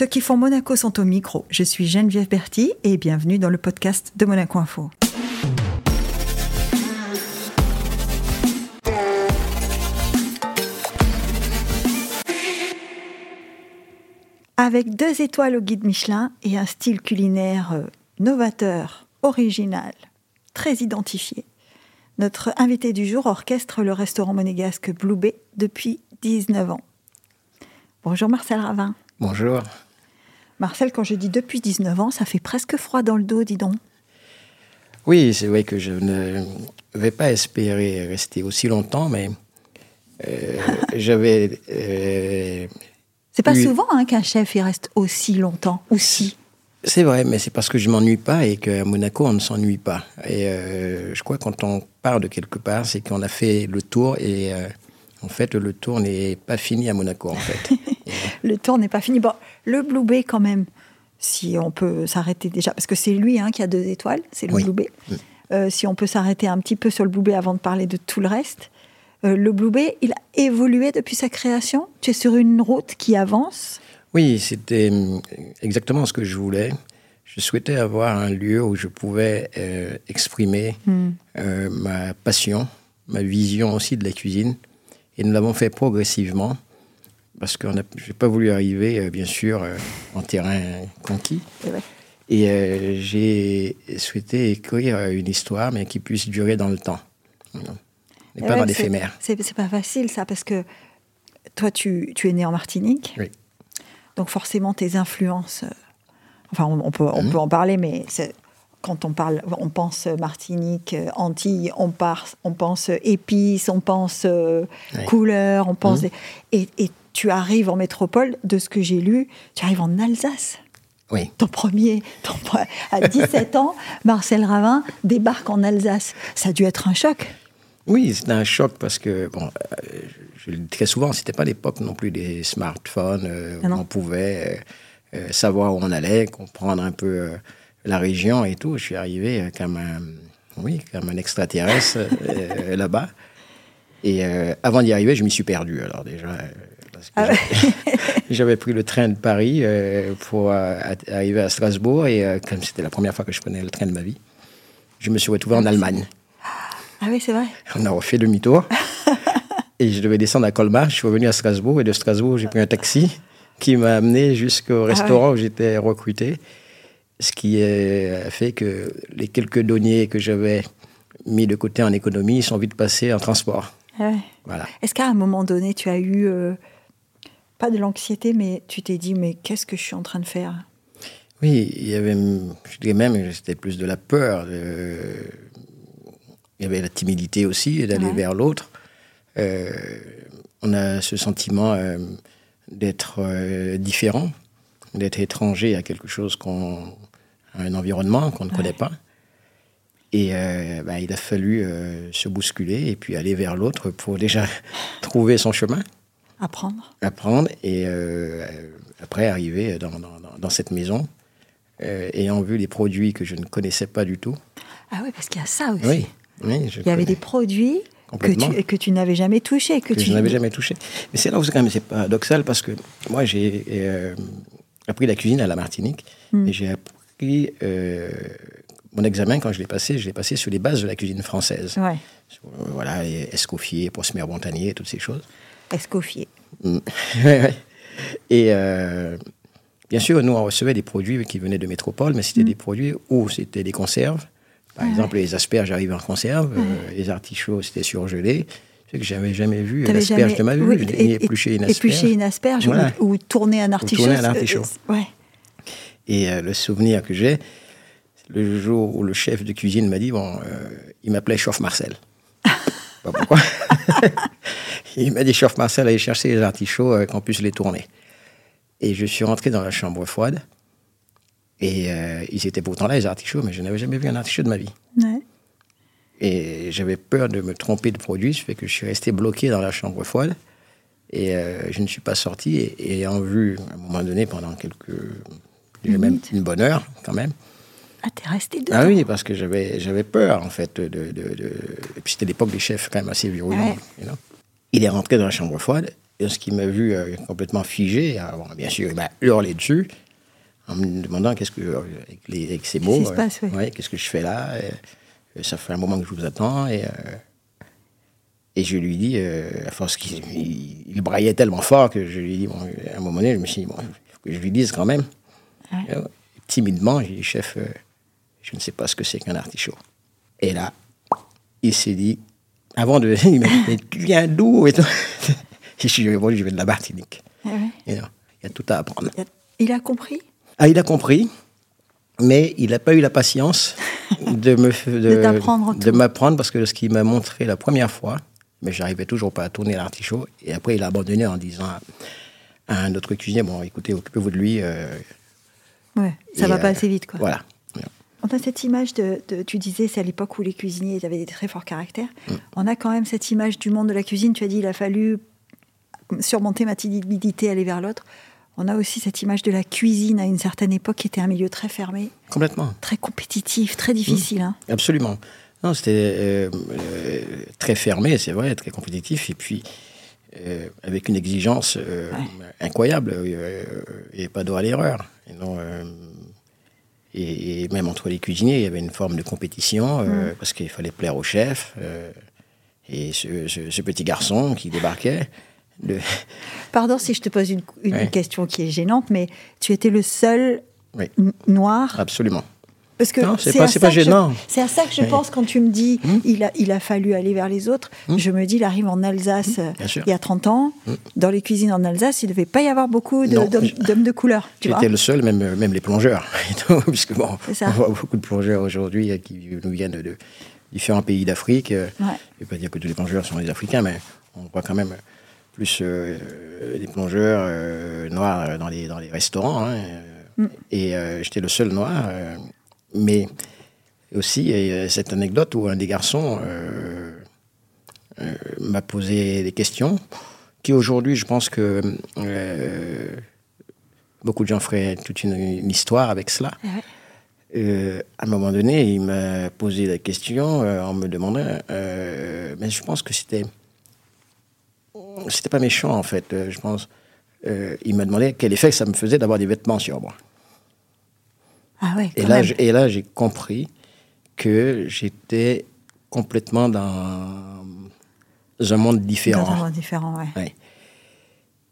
Ceux qui font Monaco sont au micro. Je suis Geneviève Berti et bienvenue dans le podcast de Monaco Info. Avec deux étoiles au guide Michelin et un style culinaire euh, novateur, original, très identifié, notre invité du jour orchestre le restaurant monégasque Blue Bay depuis 19 ans. Bonjour Marcel Ravin. Bonjour. Marcel, quand je dis depuis 19 ans, ça fait presque froid dans le dos, dis donc. Oui, c'est vrai que je ne vais pas espérer rester aussi longtemps, mais euh, j'avais. Euh, c'est pas souvent hein, qu'un chef il reste aussi longtemps, aussi. C'est vrai, mais c'est parce que je m'ennuie pas et qu'à Monaco, on ne s'ennuie pas. Et euh, je crois que quand on part de quelque part, c'est qu'on a fait le tour et euh, en fait, le tour n'est pas fini à Monaco, en fait. le tour n'est pas fini. Bon, le Blue Bay, quand même, si on peut s'arrêter déjà, parce que c'est lui hein, qui a deux étoiles, c'est le Blue Bay. Euh, si on peut s'arrêter un petit peu sur le Blue Bay avant de parler de tout le reste. le Blue Bay, il a évolué depuis sa création? Tu es sur une route qui avance? Oui, c'était hum, exactement ce que je voulais. Je souhaitais avoir un lieu où je pouvais euh, exprimer hmm. euh, ma passion, ma vision aussi de la cuisine. Et nous l'avons fait progressivement, parce que je n'ai pas voulu arriver, euh, bien sûr, en terrain conquis. Et j'ai souhaité écrire une histoire, mais qui puisse durer dans le temps. Et, pas dans l'éphémère. C'est pas facile, ça, parce que toi, tu, tu es né en Martinique. Oui. Donc forcément, tes influences, euh, enfin on, peut, on mhm. peut en parler, mais quand on parle, on pense Martinique, euh, Antilles, on, on pense épices, on pense euh, couleurs, on pense... Et, tu arrives en métropole, de ce que j'ai lu, tu arrives en Alsace. Oui. Ton premier, à 17 ans, Marcel Ravin débarque en Alsace. Ça a dû être un choc. Oui, c'était un choc parce que, bon, je le dis très souvent, c'était pas l'époque non plus des smartphones euh, ah où on pouvait euh, euh, savoir où on allait, comprendre un peu la région et tout. Je suis arrivé comme un, oui, comme un extraterrestre là-bas. Et avant d'y arriver, je m'y suis perdu. Alors déjà, ah j'avais pris le train de Paris pour arriver à Strasbourg et comme c'était la première fois que je prenais le train de ma vie, je me suis retrouvé en Allemagne. Ah oui, c'est vrai. On a refait demi-tour. Et je devais descendre à Colmar. Je suis revenu à Strasbourg. Et de Strasbourg, j'ai pris un taxi qui m'a amené jusqu'au ah restaurant où j'étais recruté. Ce qui a fait que les quelques deniers que j'avais mis de côté en économie sont vite passés en transport. Ah voilà. Est-ce qu'à un moment donné, tu as eu, euh, pas de l'anxiété, mais tu t'es dit, mais qu'est-ce que je suis en train de faire? Oui, il y avait, je dirais même, c'était plus de la peur. il y avait la timidité aussi d'aller vers l'autre. Euh, on a ce sentiment euh, d'être euh, différent, d'être étranger à quelque chose qu'on, un environnement qu'on ne connaît pas. Et bah, il a fallu se bousculer et puis aller vers l'autre pour déjà trouver son chemin. Apprendre. Apprendre et après arriver dans, dans, dans cette maison, ayant vu les produits que je ne connaissais pas du tout. Ah oui, parce qu'il y a ça aussi. Oui, oui il y avait des produits que tu, que tu n'avais jamais touché. Que, tu... je n'avais jamais touché. Mais c'est là où c'est quand même c'est paradoxal parce que moi j'ai euh, appris la cuisine à la Martinique hmm. et j'ai appris euh, mon examen quand je l'ai passé, je l'ai passé sur les bases de la cuisine française. Ouais. Euh, voilà, Escoffier, Prosmer Montagnier, toutes ces choses. Escoffier. Hmm. et bien sûr, nous on recevait des produits qui venaient de métropole, mais c'était hmm. des produits où c'était des conserves par exemple, les asperges arrivent en conserve, euh, les artichauts, c'était surgelé. C'est que j'avais jamais vu l'asperge de ma vie. Oui, éplucher une asperge. Éplucher une asperge ou, tourner un artichaut. tourner un artichaut. Euh, ouais. Et euh, le souvenir que j'ai, le jour où le chef de cuisine m'a dit, bon, il m'appelait Chauffe Marcel. Pas pourquoi. il m'a dit, Chauffe Marcel, allez chercher les artichauts, qu'on puisse les tourner. Et je suis rentré dans la chambre froide. Et euh, ils étaient pourtant là, les artichauts, mais je n'avais jamais vu un artichaut de ma vie. Et j'avais peur de me tromper de produit, ce fait que je suis resté bloqué dans la chambre froide. Et euh, je ne suis pas sorti. Et, ayant vu, à un moment donné, pendant quelques. même une bonne heure, quand même. Ah, t'es resté dedans? Ah oui, parce que j'avais, peur, en fait. De, de, Et puis c'était l'époque des chefs, quand même assez virulents. Il est rentré dans la chambre froide. lorsqu'il m'a vu euh, complètement figé, alors, bien sûr, il m'a hurlé dessus en me demandant qu'est-ce que, euh, avec, les, avec ces mots, ouais. ouais, qu'est-ce que je fais là et, euh, Ça fait un moment que je vous attends. Et, euh, et je lui dis, euh, à force qu'il il, il braillait tellement fort que je lui dis, bon, à un moment donné, je me suis dit, bon, faut que je lui dise quand même. Ouais. Et, euh, timidement, j'ai dit, chef, euh, je ne sais pas ce que c'est qu'un artichaut. Et là, il s'est dit, avant de. Il m'a dit, tu viens d'où et tout. Je suis bon, je viens de la Martinique. Ah ouais. Et non, il y a tout à apprendre. Il a- compris? Ah, il a compris, mais il n'a pas eu la patience de me De de m'apprendre parce que ce qu'il m'a montré la première fois, mais j'arrivais toujours pas à tourner l'artichaut. Et après, il a abandonné en disant à, à un autre cuisinier bon, écoutez, occupez-vous de lui. euh, Ouais, ça va pas euh, assez vite, quoi. Voilà. On a cette image de, de- tu disais, c'est à l'époque où les cuisiniers avaient des très forts caractères. Mm. On a quand même cette image du monde de la cuisine. Tu as dit, il a fallu surmonter ma timidité, aller vers l'autre. On a aussi cette image de la cuisine à une certaine époque qui était un milieu très fermé, Complètement. très compétitif, très difficile. hein. Absolument. Non, c'était euh, euh, très fermé, c'est vrai, très compétitif, et puis euh, avec une exigence euh, incroyable. avait pas droit à l'erreur. Et, non, et, et même entre les cuisiniers, il y avait une forme de compétition, euh, parce qu'il fallait plaire au chef. euh, et ce, ce- ce petit garçon qui débarquait, de, Pardon si je te pose une, une Ouais. question qui est gênante, mais tu étais le seul Oui. noir absolument. Parce que c'est pas- à c'est ça pas que je- gênant. C'est à ça que je pense quand tu me dis il, a, il a fallu aller vers les autres. Je me dis, il arrive en Alsace euh, Bien sûr. il y a 30 ans. Dans les cuisines en Alsace, il ne devait pas y avoir beaucoup d'hommes de couleur. J'étais le seul, même, euh, même les plongeurs. Puisque bon, on voit beaucoup de plongeurs aujourd'hui euh, qui nous viennent de différents pays d'Afrique. euh, Ouais. Je ne vais pas dire que tous les plongeurs sont des Africains, mais on voit quand même plus euh, euh, des plongeurs euh, noirs euh, dans les, dans les restaurants. hein, euh, Et euh, j'étais le seul noir. Mais aussi, il y a cette anecdote où un des garçons euh, euh, m'a posé des questions qui aujourd'hui, je pense que euh, beaucoup de gens feraient toute une, une histoire avec cela. Ouais. Euh, à un moment donné, il m'a posé la question en me demandant, mais je pense que c'était, c'était pas méchant en fait. je pense, il m'a demandé quel effet ça me faisait d'avoir des vêtements sur moi. Ah ouais, Et là, j'ai- et là, j'ai compris que j'étais complètement dans un monde différent. Dans un monde différent, ouais. Ouais.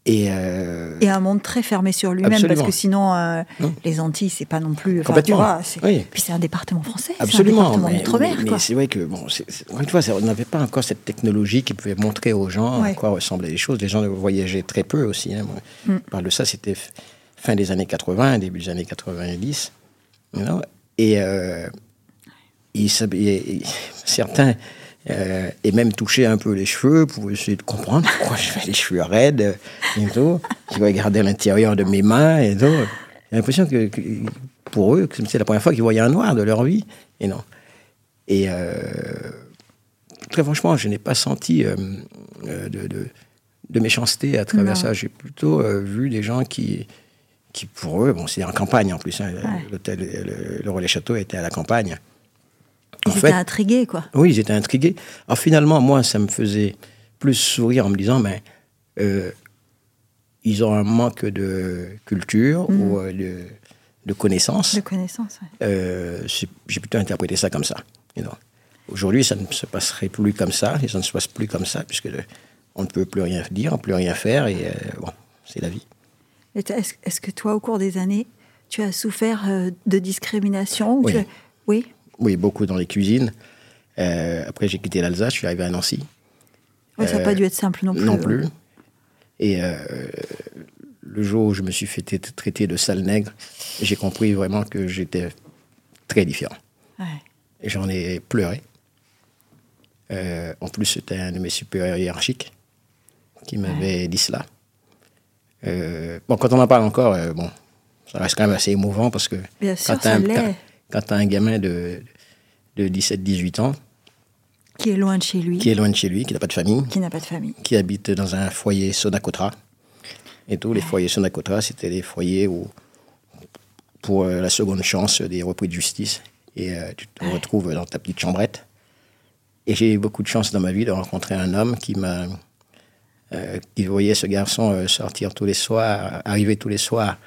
Et, euh, Et un monde très fermé sur lui-même, parce Absolument. que sinon, euh, les Antilles, c'est pas non plus. Complètement. vois, Oui. Puis c'est un département français, c'est un Absolument, département mais, mais- mais c'est vrai que bon, encore une fois, on n'avait pas encore cette technologie qui pouvait montrer aux gens Ouais. à quoi ressemblaient les choses. Les gens voyageaient très peu aussi. hein. Moi, Mm. Je parle de ça, c'était fin des années 80, début des années 90. You know? Et euh, certains euh, et même touchaient un peu les cheveux pour essayer de comprendre pourquoi j'avais les cheveux raides et tout. Ils regardaient l'intérieur de mes mains et tout. J'ai l'impression que, que pour eux, c'est la première fois qu'ils voyaient un noir de leur vie. Et non. Et euh, très franchement, je n'ai pas senti euh, de, de- de méchanceté à travers Non. ça. J'ai plutôt vu des gens qui, qui, pour eux, bon, c'est en campagne en plus. hein, Ouais. Le, le Relais Château était à la campagne. Ils En étaient fait, intrigués, quoi. oui, ils étaient intrigués. Alors finalement, moi, ça me faisait plus sourire en me disant, mais euh, ils ont un manque de culture Mhm. ou euh, de, de connaissances. De connaissances, ouais. Euh, J'ai plutôt interprété ça comme ça. you know. Aujourd'hui, ça ne se passerait plus comme ça, et ça ne se passe plus comme ça, puisque on ne peut plus rien dire, plus rien faire, et euh, bon, c'est la vie. Est-ce que toi, au cours des années, tu as souffert euh, de discrimination ou Oui. as- Oui? Oui, beaucoup dans les cuisines. Euh, après, j'ai quitté l'Alsace, je suis arrivé à Nancy. Ouais, ça n'a Euh, pas dû être simple non plus. Non plus. Et euh, le jour où je me suis fait traiter de sale nègre, j'ai compris vraiment que j'étais très différent. Ouais. Et j'en ai pleuré. Euh, en plus, c'était un de mes supérieurs hiérarchiques qui m'avait dit cela. Euh, bon, quand on en parle encore, euh, bon, ça reste quand même assez émouvant parce que Bien quand t'as ça un, gamin de, de 17-18 ans Qui est loin de chez lui, qui est loin de chez lui, qui n'a pas de famille, qui n'a pas de famille. qui habite dans un foyer Sonacotra. Et tous les foyers Sonacotra, c'était des foyers où, pour euh, la seconde chance des repris de justice. Et tu te retrouves dans ta petite chambrette. Et j'ai eu beaucoup de chance dans ma vie de rencontrer un homme qui m'a qui voyait ce garçon euh, sortir tous les soirs, arriver tous les soirs,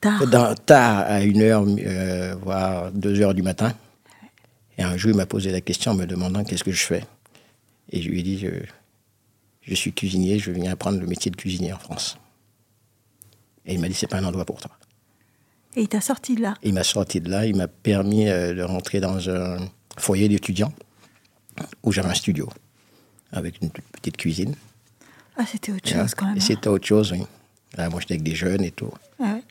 Tard. dans, tard à 1h, euh, voire 2h du matin. Et un jour, il m'a posé la question en me demandant qu'est-ce que je fais. Et je lui ai dit, je, je suis cuisinier, je viens apprendre le métier de cuisinier en France. Et il m'a dit, c'est pas un endroit pour toi. Et il t'a sorti de là. Il m'a sorti de là, il m'a permis euh, de rentrer dans un foyer d'étudiants où j'avais un studio avec une petite cuisine. Ah, c'était autre Et, chose quand même. hein. c'était autre chose, oui. Là, moi, j'étais avec des jeunes et tout. Ah ouais.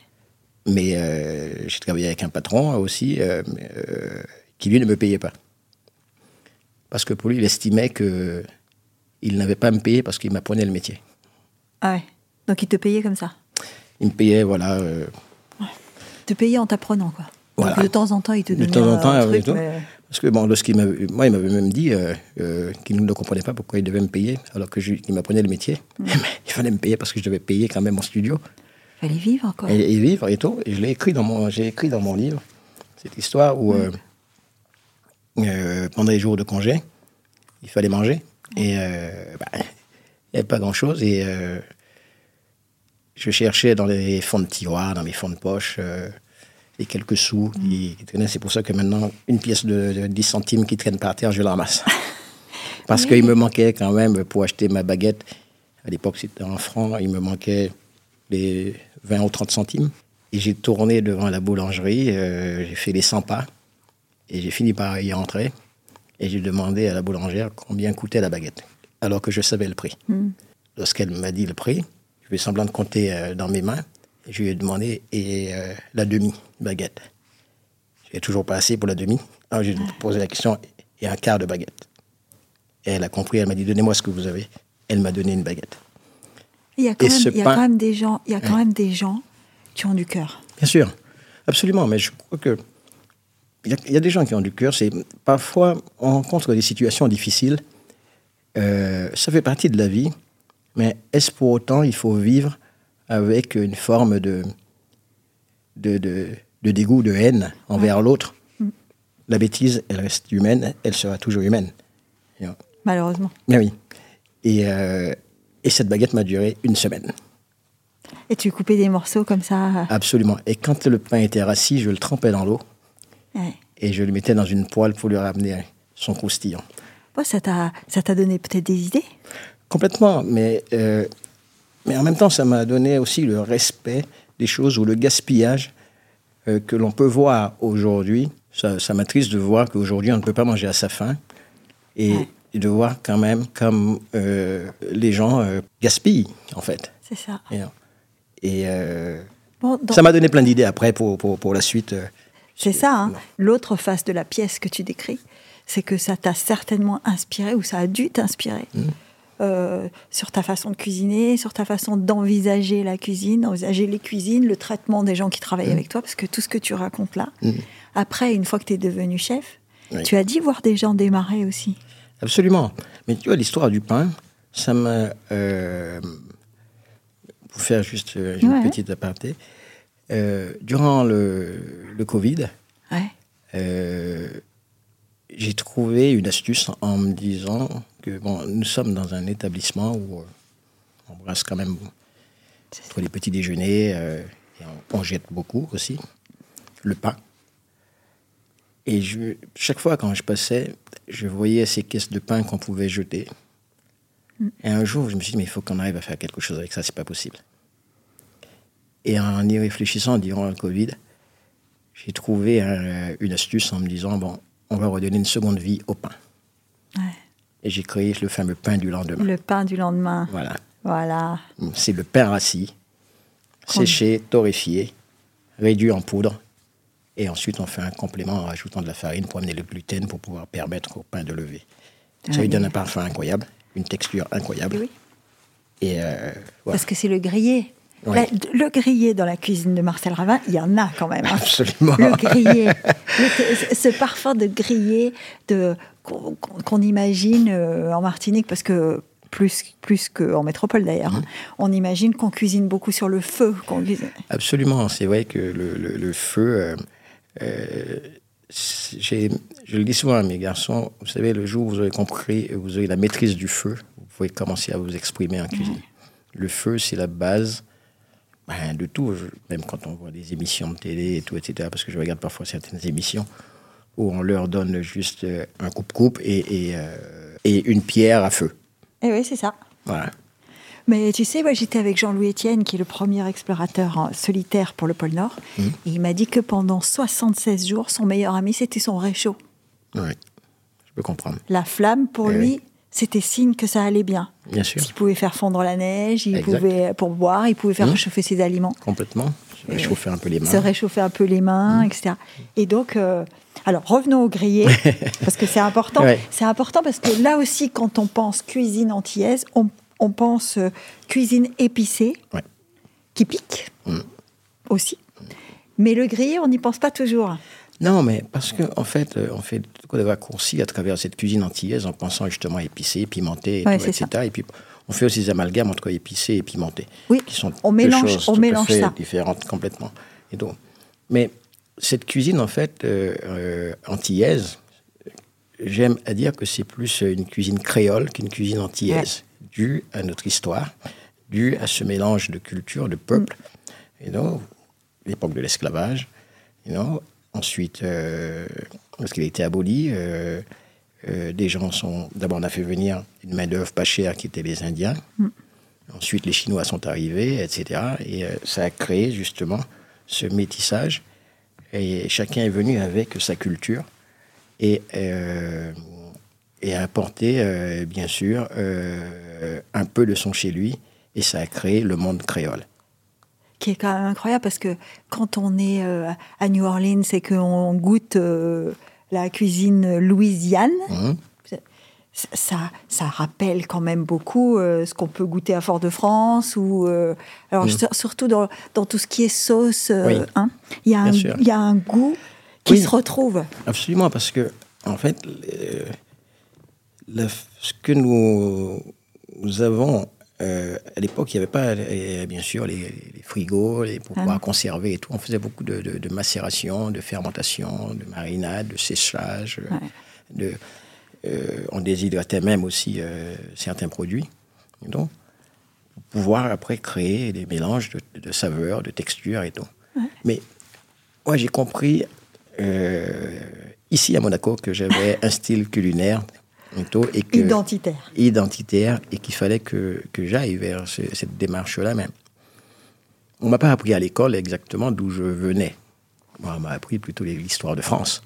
Mais euh, j'ai travaillé avec un patron aussi euh, euh, qui, lui, ne me payait pas. Parce que pour lui, il estimait que il n'avait pas à me payer parce qu'il m'apprenait le métier. Ah ouais. Donc il te payait comme ça? Il me payait, voilà, euh, Te payait en t'apprenant, quoi. Voilà. Donc de temps en temps, il te De donnait temps en temps, un truc, mais- Parce que, bon, lorsqu'il m'avait, moi, il m'avait même dit euh, euh, qu'il ne comprenait pas pourquoi il devait me payer, alors que je- qu'il m'apprenait le métier. Mm. Il fallait me payer parce que je devais payer quand même mon studio fallait vivre, quoi. et, et vivre et tout. Et je l'ai écrit dans mon, j'ai écrit dans mon livre cette histoire où, euh, euh, pendant les jours de congé, il fallait manger. Et euh, bah, il n'y avait pas grand-chose. Et euh, je cherchais dans les fonds de tiroir, dans mes fonds de poche, les quelques sous qui, qui traînaient. C'est pour ça que maintenant, une pièce de, de 10 centimes qui traîne par terre, je la ramasse. Parce qu'il me manquait quand même pour acheter ma baguette. À l'époque, c'était en francs. Il me manquait les 20 ou 30 centimes. Et j'ai tourné devant la boulangerie. euh, j'ai fait les 100 pas. Et j'ai fini par y rentrer. Et j'ai demandé à la boulangère combien coûtait la baguette. Alors que je savais le prix. Lorsqu'elle m'a dit le prix, je fais semblant de compter euh, dans mes mains. Je lui ai demandé et euh, la demi-baguette. J'ai toujours pas assez pour la demi. Alors j'ai posé la question et un quart de baguette. Et elle a compris, elle m'a dit donnez-moi ce que vous avez. Elle m'a donné une baguette. Il y a quand, même, il y a pain- quand même des gens, il y a quand Ouais. même des gens qui ont du cœur. Bien sûr, absolument, mais je crois que il y, a- il y a des gens qui ont du cœur. C'est parfois on rencontre des situations difficiles. Euh, ça fait partie de la vie, mais est-ce pour autant il faut vivre avec une forme de de, de, de dégoût, de haine envers l'autre La bêtise, elle reste humaine, elle sera toujours humaine. Malheureusement. Mais oui. Et, euh, et cette baguette m'a duré une semaine. Et tu coupais des morceaux comme ça. Absolument. Et quand le pain était rassis, je le trempais dans l'eau. ouais. et je le mettais dans une poêle pour lui ramener son croustillant. Bon, ça t'a, ça t'a donné peut-être des idées? Complètement, mais, euh, mais en même temps, ça m'a donné aussi le respect des choses ou le gaspillage euh, que l'on peut voir aujourd'hui. Ça, ça m'attriste de voir qu'aujourd'hui, on ne peut pas manger à sa faim et, Ouais. et de voir quand même comme euh, les gens euh, gaspillent, en fait. C'est ça. Et, et, Bon, dans- ça m'a donné plein d'idées après pour, pour, pour la suite. C'est ça. hein. L'autre face de la pièce que tu décris, c'est que ça t'a certainement inspiré ou ça a dû t'inspirer Mmh. Euh, sur ta façon de cuisiner, sur ta façon d'envisager la cuisine, d'envisager les cuisines, le traitement des gens qui travaillent Mmh. avec toi, parce que tout ce que tu racontes là, après, une fois que tu es devenu chef, Oui. tu as dit voir des gens démarrer aussi. Absolument. Mais tu vois, l'histoire du pain, ça m'a. euh, pour faire juste euh, une Ouais. petite aparté, euh, durant le, le Covid, Ouais. j'ai trouvé une astuce en me disant que bon, nous sommes dans un établissement où euh, on brasse quand même pour les petits déjeuners euh, et on, jette beaucoup aussi le pain. Et je, chaque fois quand je passais, je voyais ces caisses de pain qu'on pouvait jeter. Et un jour, je me suis dit, mais il faut qu'on arrive à faire quelque chose avec ça, c'est pas possible. Et en y réfléchissant durant le Covid, j'ai trouvé un- une astuce en me disant, bon, on va redonner une seconde vie au pain. Et j'ai créé le fameux pain du lendemain. Le pain du lendemain. Voilà. Voilà. C'est le pain rassis, séché, torréfié, réduit en poudre. Et ensuite, on fait un complément en rajoutant de la farine pour amener le gluten pour pouvoir permettre au pain de lever. Ça lui donne un parfum incroyable, une texture incroyable. Et oui. Et euh, voilà. Parce que c'est le grillé. Oui. Le grillé dans la cuisine de Marcel Ravin, il y en a quand même. hein. Absolument. Le grillé, Le- ce parfum de grillé de, qu'on imagine euh, en Martinique, parce que plus, plus qu'en métropole d'ailleurs, Mhm. hein, on imagine qu'on cuisine beaucoup sur le feu. qu'on cuisine- Absolument. C'est vrai que le, le- le feu, euh, euh, je le dis souvent à mes garçons, vous savez, le jour où vous avez compris, vous avez la maîtrise du feu, vous pouvez commencer à vous exprimer en cuisine. Le feu, c'est la base ben, de tout, Je- même quand on voit des émissions de télé et tout, etc. Parce que je regarde parfois certaines émissions où on leur donne juste euh, un coupe-coupe et, et, euh, et une pierre à feu. Et oui, c'est ça. Voilà. Mais tu sais, moi j'étais avec Jean-Louis Etienne, qui est le premier explorateur solitaire pour le pôle Nord. Mmh. Et il m'a dit que pendant 76 jours, son meilleur ami, c'était son réchaud. Oui, je peux comprendre. La flamme, pour Eh lui, oui. c'était signe que ça allait bien. Bien sûr, Il pouvait faire fondre la neige, il Exact. Mmh. pouvait, pour boire, il pouvait faire réchauffer ses aliments, complètement. Je vais chauffer un peu les mains. se réchauffer un peu les mains, Mmh. etc. Et donc, euh, alors revenons au grillé, parce que c'est important. Ouais. C'est important parce que là aussi, quand on pense cuisine antillaise, on, on pense euh, cuisine épicée, Ouais. qui pique Mm. aussi. Mais le grillé, on n'y pense pas toujours. Non, mais parce qu'en en fait, euh, on fait de raccourcis à travers cette cuisine antillaise en pensant justement épicé, pimenté, et Ouais, tout, c'est etc. Et puis, on fait aussi des amalgames entre épicé et pimenté. Oui, qui sont on mélange- choses on mélange à fait ça. différentes complètement. Et donc, mais cette cuisine, en fait, euh, euh, antillaise, j'aime à dire que c'est plus une cuisine créole qu'une cuisine antillaise, due à notre histoire, due à ce mélange de culture, de peuple, et donc l'époque de l'esclavage, you know. ensuite, euh, lorsqu'il a été aboli, euh, euh, des gens sont. D'abord, on a fait venir une main-d'œuvre pas chère qui était les Indiens. Ensuite, les Chinois sont arrivés, etc. Et ça a créé justement ce métissage. Et chacun est venu avec sa culture et, euh, et a apporté, euh, bien sûr, euh, un peu de son chez lui. Et ça a créé le monde créole. qui est quand même incroyable parce que quand on est euh, à New Orleans et qu'on goûte euh, la cuisine louisiane, Hein ça, ça rappelle quand même beaucoup euh, ce qu'on peut goûter à Fort-de-France ou euh, alors sur- surtout dans, dans tout ce qui est sauce. euh. Oui. hein, il y a un, y a goût qui Oui. se retrouve. Absolument, parce que, en fait, la- ce que nous, nous avons, à l'époque, il n'y avait pas, bien sûr, les, les frigos les, pour Ah pouvoir conserver et tout. On faisait beaucoup de, de- de macération, de fermentation, de marinade, de séchage. Ouais. De, on déshydratait même aussi euh, certains produits. Donc, pour pouvoir après créer des mélanges de, de saveurs, de textures et tout. Mais moi, j'ai compris euh, ici à Monaco que j'avais un style culinaire et, tout, et que, Identitaire. identitaire et qu'il fallait que, que j'aille vers ce- cette démarche-là même. On m'a pas appris à l'école exactement d'où je venais. Moi, on m'a appris plutôt l'histoire de France,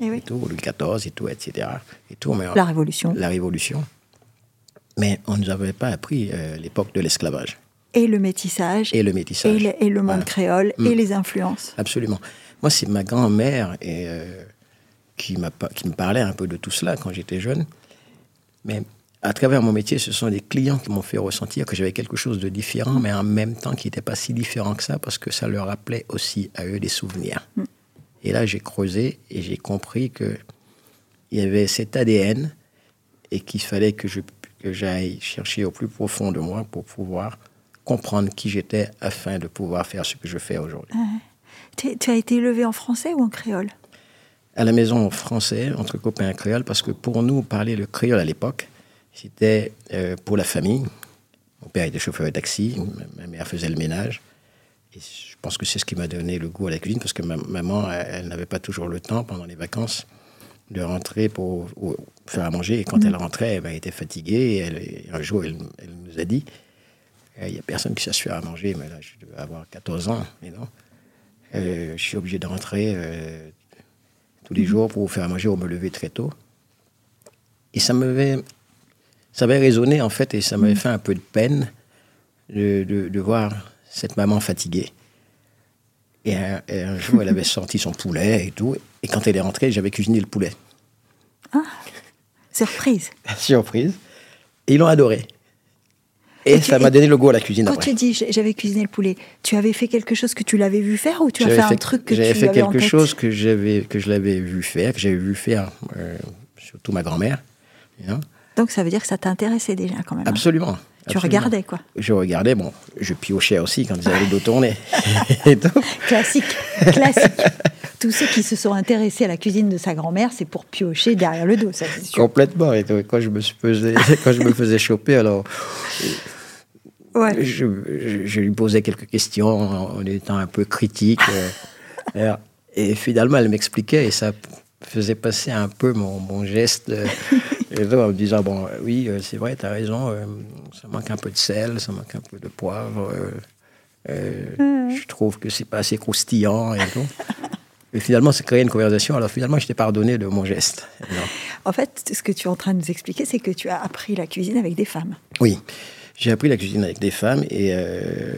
Eh oui. et tout, Louis XIV et tout, etc. Et tout, mais La Révolution. la Révolution. Mais on ne nous avait pas appris euh, l'époque de l'esclavage Et le métissage. et le métissage. et le, et le monde Voilà. créole Mm. et les influences. Absolument. Moi, c'est ma grand-mère et, euh, qui, qui me parlait un peu de tout cela quand j'étais jeune. Mais à travers mon métier, ce sont des clients qui m'ont fait ressentir que j'avais quelque chose de différent, mais en même temps qui n'était pas si différent que ça, parce que ça leur rappelait aussi à eux des souvenirs. Et là, j'ai creusé et j'ai compris que il y avait cet ADN et qu'il fallait que je que j'aille chercher au plus profond de moi pour pouvoir comprendre qui j'étais afin de pouvoir faire ce que je fais aujourd'hui. Tu tu as été élevé en français ou en créole? À la maison en français, entre copains créoles, parce que pour nous, parler le créole à l'époque, c'était euh, pour la famille. Mon père était chauffeur de taxi, ma mère faisait le ménage. Et je pense que c'est ce qui m'a donné le goût à la cuisine, parce que ma maman, elle, elle n'avait pas toujours le temps pendant les vacances de rentrer pour ou- faire à manger. Et quand elle rentrait, elle était fatiguée. Et elle- et un jour, elle, elle nous a dit il n'y a personne qui faire à manger, mais là, je devais avoir 14 ans. Et non, Euh, je suis obligé de rentrer euh, tous les jours pour faire à manger ou me lever très tôt. Et ça m'avait, ça avait résonné en fait, et ça m'avait fait un peu de peine de, de- de voir cette maman fatiguée. Et un, et un jour, elle avait sorti son poulet et tout, et quand elle est rentrée, j'avais cuisiné le poulet. Surprise. Surprise. Et ils l'ont adoré. Et, ça m'a donné le goût à la cuisine Quand après. tu dis j'avais cuisiné le poulet, tu avais fait quelque chose que tu l'avais vu faire ou tu as fait, un truc que tu fait avais en quelque tête chose que j'avais que je l'avais vu faire, que j'avais vu faire euh, surtout ma grand-mère. you know. Donc ça veut dire que ça t'intéressait déjà quand même. hein. Absolument. Tu regardais quoi. Je regardais, bon, je piochais aussi quand ils avaient le dos tourné. Classique, classique. tous ceux qui se sont intéressés à la cuisine de sa grand-mère, c'est pour piocher derrière le dos, ça c'est sûr. Complètement. Et quand je me, faisais, quand je me faisais choper, alors. Je, lui posais quelques questions en étant un peu critique. Euh, et finalement, elle m'expliquait et ça faisait passer un peu mon, geste euh, en me disant Bon, oui, euh, c'est vrai, tu as raison, ça manque un peu de sel, ça manque un peu de poivre. Je trouve que c'est pas assez croustillant et tout. Et finalement, ça créait une conversation. Alors finalement, je t'ai pardonné de mon geste. En fait, ce que tu es en train de nous expliquer, c'est que tu as appris la cuisine avec des femmes. Oui, j'ai appris la cuisine avec des femmes et euh,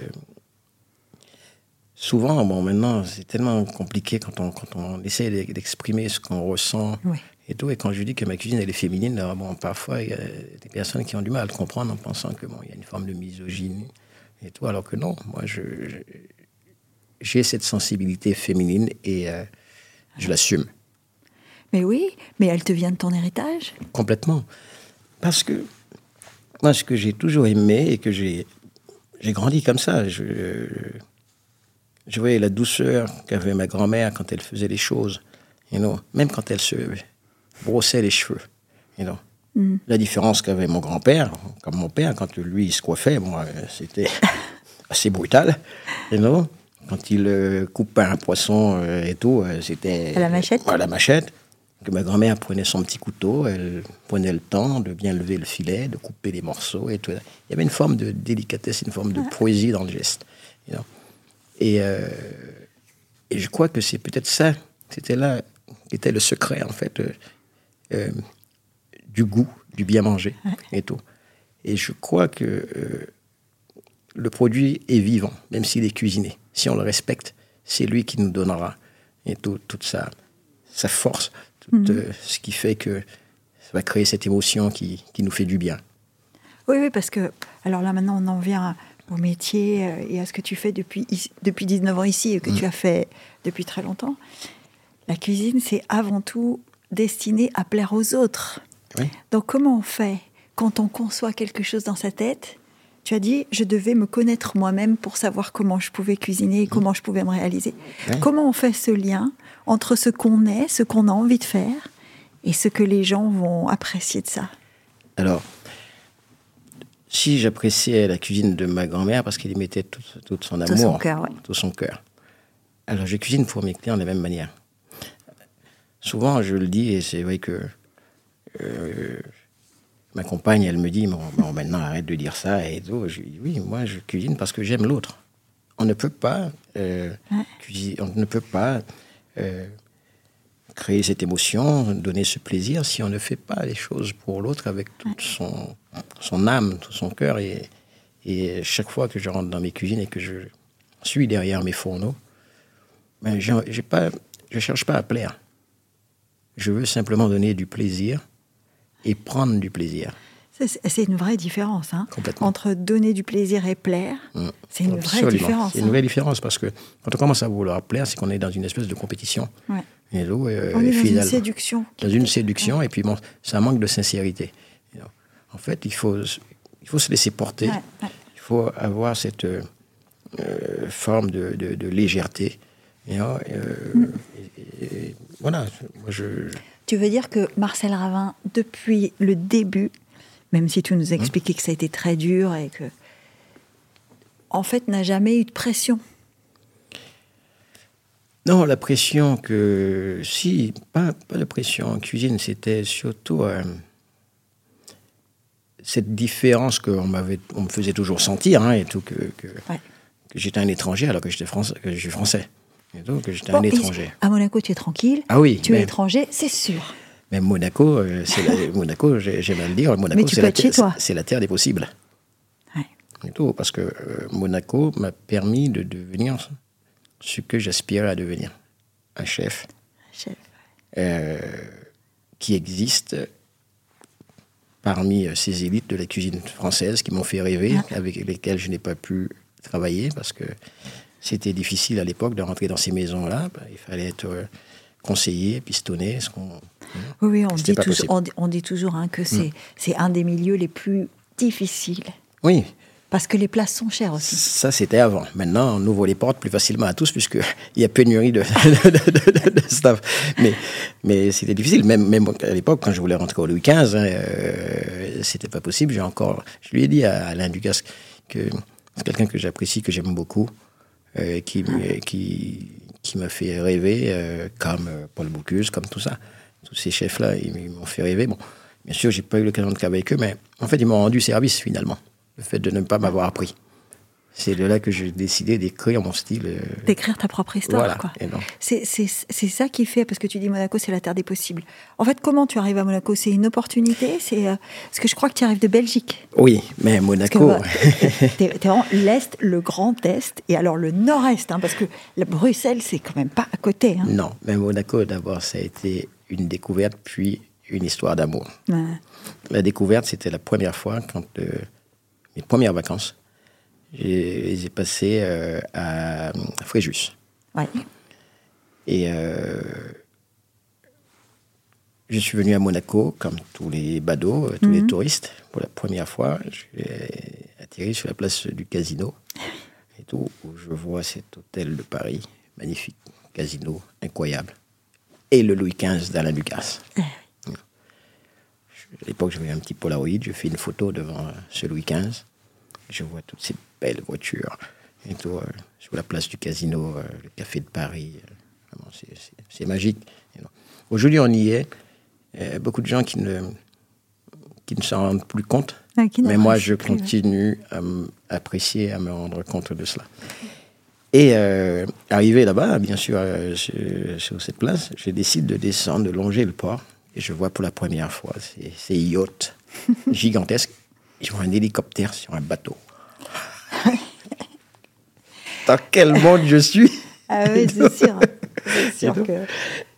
souvent, bon, maintenant, c'est tellement compliqué quand on, quand on essaie d'exprimer ce qu'on ressent et tout. Et quand je dis que ma cuisine, elle est féminine, bon, parfois, il y a des personnes qui ont du mal à le comprendre en pensant que bon, il y a une forme de misogynie et tout, alors que non, moi, je j'ai cette sensibilité féminine et euh, je l'assume. Mais oui, mais elle te vient de ton héritage? Complètement. Parce que moi, ce que j'ai toujours aimé et que j'ai, j'ai grandi comme ça, je, je voyais la douceur qu'avait ma grand-mère quand elle faisait les choses, you know, même quand elle se brossait les cheveux. You know. Mm. La différence qu'avait mon grand-père, comme mon père, quand lui il se coiffait, moi, c'était assez brutal. You know. Quand il euh, coupait un poisson euh, et tout, euh, c'était. À la machette À la machette. Que ma grand-mère prenait son petit couteau, elle prenait le temps de bien lever le filet, de couper les morceaux et tout. Il y avait une forme de délicatesse, une forme de poésie dans le geste. et, et, je crois que c'est peut-être ça, c'était là, qui était le secret, en fait, du goût, du bien manger et tout. Et je crois que le produit est vivant, même s'il est cuisiné. Si on le respecte, c'est lui qui nous donnera et toute sa, sa force, tout mhm. euh, ce qui fait que ça va créer cette émotion qui, qui, nous fait du bien. Oui, oui, parce que, alors là maintenant on en vient au métier euh, et à ce que tu fais depuis, depuis 19 ans ici et que tu mm. as fait depuis très longtemps. La cuisine, c'est avant tout destiné à plaire aux autres. Donc comment on fait quand on conçoit quelque chose dans sa tête? Tu as dit, je devais me connaître moi-même pour savoir comment je pouvais cuisiner et mmh. comment je pouvais me réaliser. Comment on fait ce lien entre ce qu'on est, ce qu'on a envie de faire, et ce que les gens vont apprécier de ça? Alors, si j'appréciais la cuisine de ma grand-mère parce qu'elle y mettait tout, son amour, tout son cœur, tout son cœur. Alors, je cuisine pour mes clients de la même manière. Souvent, je le dis, et c'est vrai que euh, ma compagne, elle me dit bon, maintenant arrête de dire ça et tout. Je dis oui, moi je cuisine parce que j'aime l'autre. On ne peut pas euh, on ne peut pas euh, créer cette émotion, donner ce plaisir si on ne fait pas les choses pour l'autre avec toute son, son âme, tout son cœur. Et, et chaque fois que je rentre dans mes cuisines et que je suis derrière mes fourneaux, ben, je ne cherche pas à plaire. Je veux simplement donner du plaisir et prendre du plaisir. C'est une vraie différence. Hein Entre donner du plaisir et plaire, mmh. c'est une vraie différence. C'est une hein. vraie différence parce que quand on commence à vouloir plaire, c'est qu'on est dans une espèce de compétition. Ouais. Et euh, on est dans une séduction. Dans une séduction, et puis bon, ça manque de sincérité. En fait, il faut, il faut se laisser porter. Il faut avoir cette euh, forme de, de, légèreté. Et, euh, mmh. voilà, moi je tu veux dire que Marcel Ravin, depuis le début, même si tu nous expliquais que ça a été très dur et que, en fait, n'a jamais eu de pression? Non, la pression que. Si, pas, pas de pression en cuisine, c'était surtout euh, cette différence qu'on m'avait, on me faisait toujours sentir, hein, et tout, que, que, j'étais un étranger alors que j'étais que je suis français. Et donc, j'étais un étranger. À Monaco, tu es tranquille. Ah oui. Tu es étranger, c'est sûr. Mais Monaco, euh, c'est Monaco, j'aime à le dire, Monaco, c'est la, la terre des possibles. Ouais. Et tout, parce que euh, Monaco m'a permis de devenir ce que j'aspirais à devenir. Un chef. Un chef. Euh, qui existe parmi ces élites de la cuisine française qui m'ont fait rêver, avec lesquelles je n'ai pas pu travailler parce que c'était difficile à l'époque de rentrer dans ces maisons-là. Bah, il fallait être euh, conseillé, pistonné. Ce qu'on, oui, on dit, toujours, on, dit, toujours hein, que c'est, mm. c'est un des milieux les plus difficiles. Oui, Parce que les places sont chères aussi. Ça, c'était avant. Maintenant, on ouvre les portes plus facilement à tous, puisqu'il y a pénurie de, de, de, staff. Mais, mais c'était difficile. Même, même à l'époque, quand je voulais rentrer au Louis XV, hein, euh, c'était pas possible. J'ai encore, je lui ai dit à Alain Ducasse que c'est quelqu'un que j'apprécie, que j'aime beaucoup, euh, qui, qui, qui m'a fait rêver, euh, comme euh, Paul Bocuse, comme tout ça. Tous ces chefs-là, ils, ils m'ont fait rêver. Bon, bien sûr, j'ai pas eu l'occasion de travailler avec eux, mais en fait, ils m'ont rendu service finalement le fait de ne pas m'avoir appris. C'est de là que j'ai décidé d'écrire mon style. euh, D'écrire ta propre histoire, Voilà. quoi. C'est ça qui fait, parce que tu dis Monaco, c'est la terre des possibles. En fait, comment tu arrives à Monaco? C'est une opportunité? C'est euh, Parce que je crois que tu arrives de Belgique. Oui, mais Monaco. t'es t'es vraiment l'Est, le Grand Est, et alors le Nord-Est, hein, parce que la Bruxelles, c'est quand même pas à côté. hein. non, mais Monaco, d'abord, ça a été une découverte, puis une histoire d'amour. Ouais. La découverte, c'était la première fois quand euh, mes premières vacances, je les ai passées euh, à Fréjus. Ouais. Et euh, je suis venu à Monaco, comme tous les badauds, euh, tous les touristes, pour la première fois. J'ai atterri sur la place du casino, et tout, où je vois cet hôtel de Paris, magnifique, casino, incroyable, et le Louis XV d'Alain Ducasse. Eh Je- À l'époque, j'avais un petit Polaroid, je fais une photo devant euh, ce Louis XV. Je vois toutes ces belles voitures et tout, euh, sur la place du casino, euh, le café de Paris. euh, c'est- magique. Aujourd'hui, on y est. Beaucoup de gens qui ne, qui ne s'en rendent plus compte. Qui mais moi, je continue à apprécier, à me rendre compte de cela. Et euh, arrivé là-bas, bien sûr, euh, sur, sur cette place, je décide de descendre, de longer le port. Et je vois pour la première fois ces, ces yachts gigantesques. Je vois un hélicoptère sur un bateau. Dans quel monde je suis Ah oui, c'est sûr. C'est sûr, tout. que,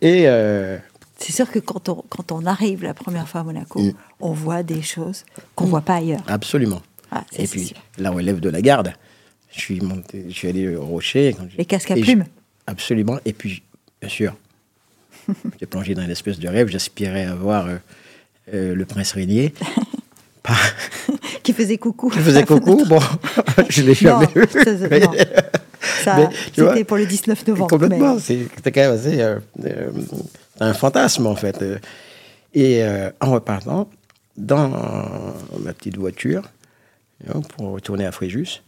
Et euh, c'est sûr que quand on, quand on arrive la première fois à Monaco, Mm. on voit des choses qu'on voit pas ailleurs. absolument. Ah, et puis, sûr. la relève de la garde. Je suis, monté, je suis allé au rocher. quand Les casques à je- plumes. Absolument. Et puis, bien sûr, j'ai plongé dans une espèce de rêve. J'aspirais à voir euh, euh, le prince Régnier. Pas- Qui faisait coucou. Je faisais coucou. Bon, je l'ai Non, jamais ça, non. Ça, Mais, tu vois, c'était pour le 19 novembre. Complètement. mais- C'était quand même assez. euh, euh, un fantasme, en fait. Euh, Et euh, en repartant, dans ma petite voiture, pour retourner à Fréjus,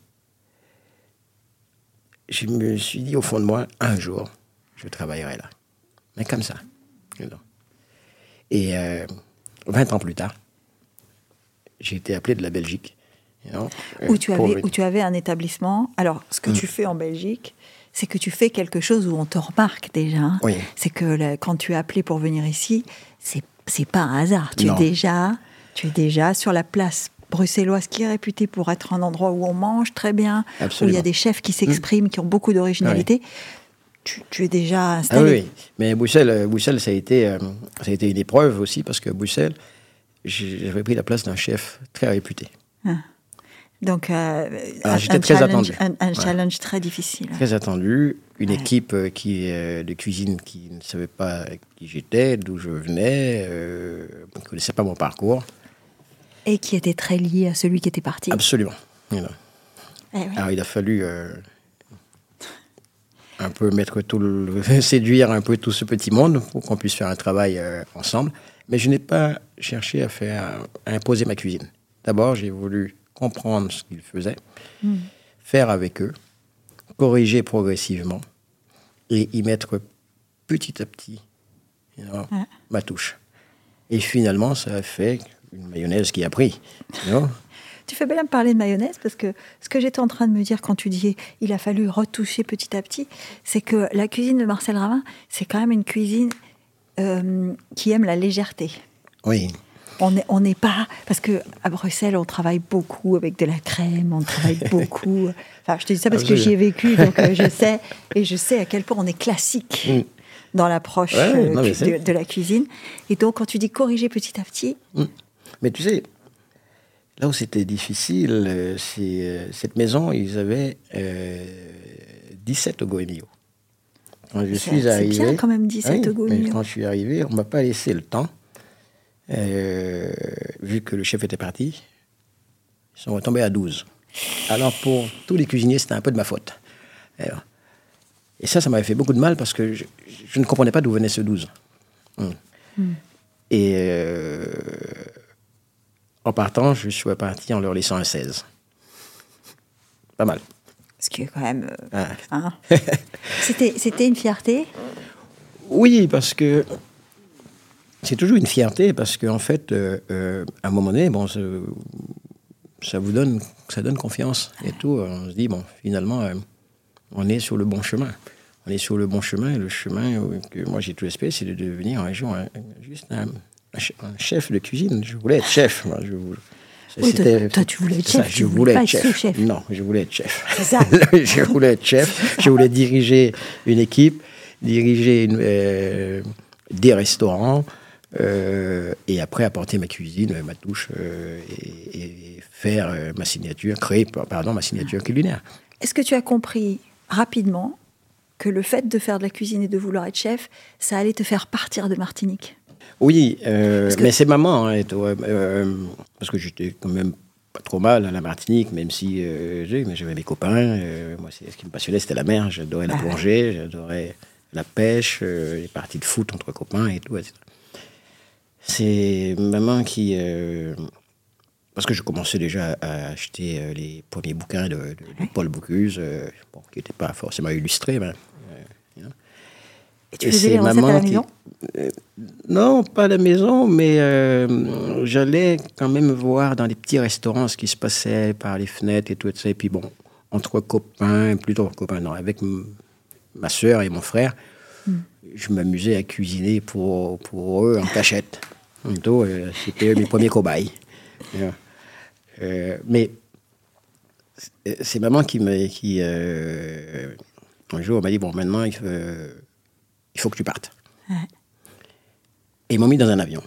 je me suis dit au fond de moi, un jour, je travaillerai là. Mais comme ça. Et euh, 20 ans plus tard, j'ai été appelé de la Belgique. euh, où tu, avais, où tu avais un établissement. Alors, ce que Mm. tu fais en Belgique, c'est que tu fais quelque chose où on te remarque déjà. hein. Oui. C'est que quand tu es appelé pour venir ici, c'est pas un hasard. Tu es déjà, tu es déjà sur la place bruxelloise qui est réputée pour être un endroit où on mange très bien, où il y a des chefs qui s'expriment, qui ont beaucoup d'originalité. Tu, tu es déjà Ah installé. oui, oui. mais Bruxelles, euh, Bruxelles ça, a été, euh, ça a été une épreuve aussi parce que Bruxelles, j'avais pris la place d'un chef très réputé, Donc, euh, Ah, un, très challenge, attendu. un, un Ouais. challenge très difficile. très attendu, une Ouais. équipe euh, qui, euh, de cuisine qui ne savait pas qui j'étais, d'où je venais, euh, ne connaissait pas mon parcours. Et qui était très lié à celui qui était parti. Absolument. you know. Eh oui. Alors il a fallu euh, un peu mettre tout le, séduire un peu tout ce petit monde pour qu'on puisse faire un travail ensemble. Mais je n'ai pas cherché à faire à imposer ma cuisine. D'abord, j'ai voulu comprendre ce qu'ils faisaient, faire avec eux, corriger progressivement et y mettre petit à petit you know, Ouais. ma touche. Et finalement, ça a fait une mayonnaise qui a pris. you know. Tu fais bien de parler de mayonnaise parce que ce que j'étais en train de me dire quand tu dis il a fallu retoucher petit à petit, c'est que la cuisine de Marcel Ravin, c'est quand même une cuisine euh, qui aime la légèreté. Oui. On n'est on pas parce que à Bruxelles on travaille beaucoup avec de la crème, on travaille beaucoup. Enfin, je te dis ça parce que j'y ai vécu, donc euh, je sais et je sais à quel point on est classique Mm. dans l'approche Ouais, euh, de, de la cuisine. Et donc quand tu dis corriger petit à petit, Mm. Mais tu sais, là où c'était difficile, c'est cette maison, ils avaient euh, 17 goemio. Quand je suis c'est arrivé, bien quand même 17 Oui, goemio. mais Quand je suis arrivé, on m'a pas laissé le temps, euh, vu que le chef était parti. Ils sont retombés à 12. Alors pour tous les cuisiniers, c'était un peu de ma faute. Alors, et ça, ça m'avait fait beaucoup de mal parce que je, je ne comprenais pas d'où venait ce 12. Hum. Et euh, en partant, je suis parti en leur laissant un 16. Pas mal. Quand même. euh, Ah. hein. C'était c'était une fierté? Oui, parce que c'est toujours une fierté, parce qu'en fait, euh, euh, à un moment donné, bon, ça, vous donne, ça donne confiance et tout. On se dit, bon, finalement, euh, on est sur le bon chemin. On est sur le bon chemin, et le chemin que moi j'ai tout espéré, c'est de devenir un jour un- juste un, un che- un chef de cuisine. Je voulais être chef. Moi, je, vou- Oui, toi- tu voulais être ça, chef, je voulais être chef. Non, je voulais être chef. C'est ça. je voulais être chef. Je voulais diriger une équipe, diriger une, euh, des restaurants, euh, et après apporter ma cuisine, ma touche, euh, et, et faire ma signature, créer, pardon, ma signature culinaire. Est-ce que tu as compris rapidement que le fait de faire de la cuisine et de vouloir être chef, ça allait te faire partir de Martinique? Oui, euh, que- mais c'est maman, hein, euh, euh, parce que j'étais quand même pas trop mal à la Martinique, même si j'avais mes copains. moi, ce qui me passionnait, c'était la mer. J'adorais la Ah plongée, j'adorais la pêche, les parties de foot entre copains et tout. C'est maman qui. parce que je commençais déjà à acheter les premiers bouquins de, de- de Paul Bocuse, euh, bon, qui n'étaient pas forcément illustrés, mais. Euh, Et tu Et faisais c'est les recettes à maman la qui- maison? Non, pas à la maison, mais euh, j'allais quand même voir dans les petits restaurants ce qui se passait par les fenêtres et tout ça. Et puis bon, entre copains, plutôt copains, non, avec ma sœur et mon frère, je m'amusais à cuisiner pour, pour eux en cachette. Donc, euh, C'était mes premiers cobayes. Euh, euh, mais c'est- c'est maman qui, m'a- qui euh, un jour m'a dit bon maintenant il faut, il faut que tu partes. Ouais. Et ils m'ont mis dans un avion.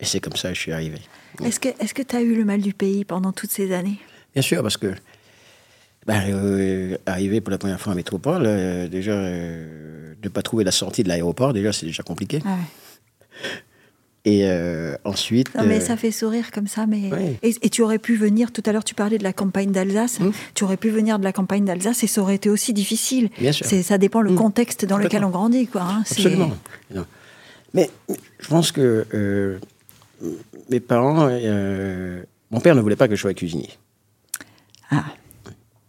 Et c'est comme ça que je suis arrivé. Est-ce que tu as eu le mal du pays pendant toutes ces années? Bien sûr, parce que ben, euh, arriver pour la première fois en métropole, euh, déjà, euh, de ne pas trouver la sortie de l'aéroport, déjà, c'est déjà compliqué. Ah ouais. Et euh, ensuite. Non, mais euh, ça fait sourire comme ça. Mais et, et tu aurais pu venir. Tout à l'heure, tu parlais de la campagne d'Alsace. Hum. Tu aurais pu venir de la campagne d'Alsace et ça aurait été aussi difficile. Bien sûr. C'est ça dépend le Hum. contexte dans lequel on grandit, quoi. hein. Absolument. Mais je pense que euh, mes parents. euh, mon père ne voulait pas que je sois cuisinier. Ah,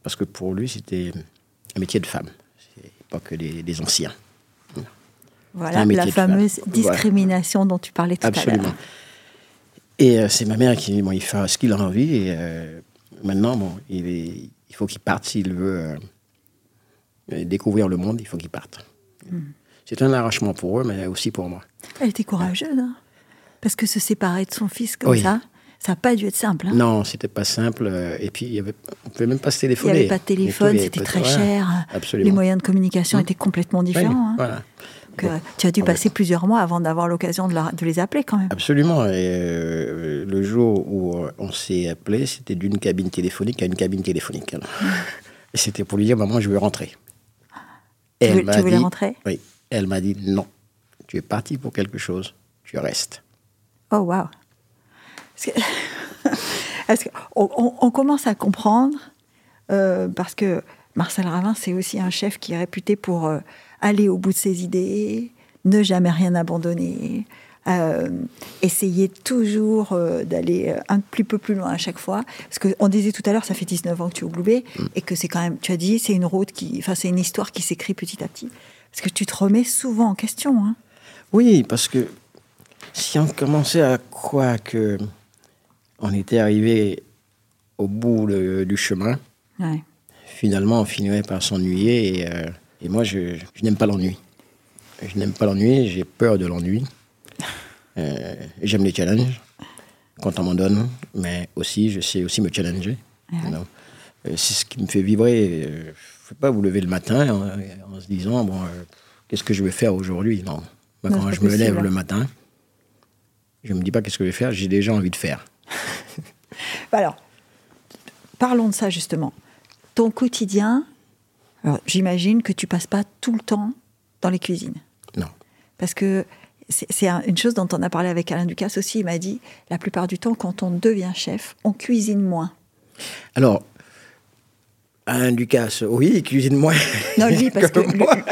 Parce que pour lui, c'était un métier de femme. C'est pas que des, des anciens. Voilà la fameuse Voilà. discrimination dont tu parlais tout à Absolument. l'heure. Et euh, c'est ma mère qui dit bon, il fait ce qu'il a envie. Et euh, maintenant, bon, il, est- il faut qu'il parte s'il veut euh, découvrir le monde. Il faut qu'il parte. C'est un arrachement pour eux, mais aussi pour moi. Elle était courageuse, hein. parce que se séparer de son fils comme Oui. ça, ça n'a pas dû être simple. hein. Non, c'était pas simple. Et puis, il y avait, on ne pouvait même pas se Il n'y téléphoner. avait pas de téléphone, c'était très cher. Absolument. Les moyens de communication Hum. étaient complètement Oui, différents. hein. Voilà. Donc, euh, tu as dû passer plusieurs mois avant d'avoir l'occasion de, les appeler quand même. Absolument. Et euh, le jour où euh, on s'est appelé, c'était d'une cabine téléphonique à une cabine téléphonique. Et c'était pour lui dire, maman, je veux rentrer. Et Tu elle veux- tu voulais dit- rentrer? Oui. Elle m'a dit, non, tu es parti pour quelque chose, tu restes. Oh, waouh on, on- on commence à comprendre, euh, parce que Marcel Ravin, c'est aussi un chef qui est réputé pour euh, aller au bout de ses idées, ne jamais rien abandonner, euh, essayer toujours euh, d'aller euh, un petit peu plus loin à chaque fois. Parce qu'on disait tout à l'heure, ça fait 19 ans que tu es au Bay, et que c'est quand même, tu as dit, c'est une route qui, enfin, c'est une histoire qui s'écrit petit à petit. Parce que tu te remets souvent en question. Hein. Oui, parce que si on commençait à croire que on était arrivé au bout du chemin, Ouais. finalement, on finirait par s'ennuyer. Et, euh, et moi, je, je n'aime pas l'ennui. Je n'aime pas l'ennui, j'ai peur de l'ennui. Euh, J'aime les challenges quand on m'en donne, mais aussi, je sais aussi me challenger. Non. Euh, C'est ce qui me fait vibrer. Il ne faut pas vous lever le matin en, en se disant, bon, euh, qu'est-ce que je vais faire aujourd'hui Non. Quand je me lève le matin, je me dis pas qu'est-ce que je vais faire, j'ai déjà envie de faire. Alors, parlons de ça justement. Ton quotidien, alors, j'imagine que tu passes pas tout le temps dans les cuisines. Non. Parce que c'est c'est un- une chose dont on a parlé avec Alain Ducasse aussi. Il m'a dit la plupart du temps, quand on devient chef, on cuisine moins. Alors, un Lucas, oui, il cuisine moins. Non, lui, parce que,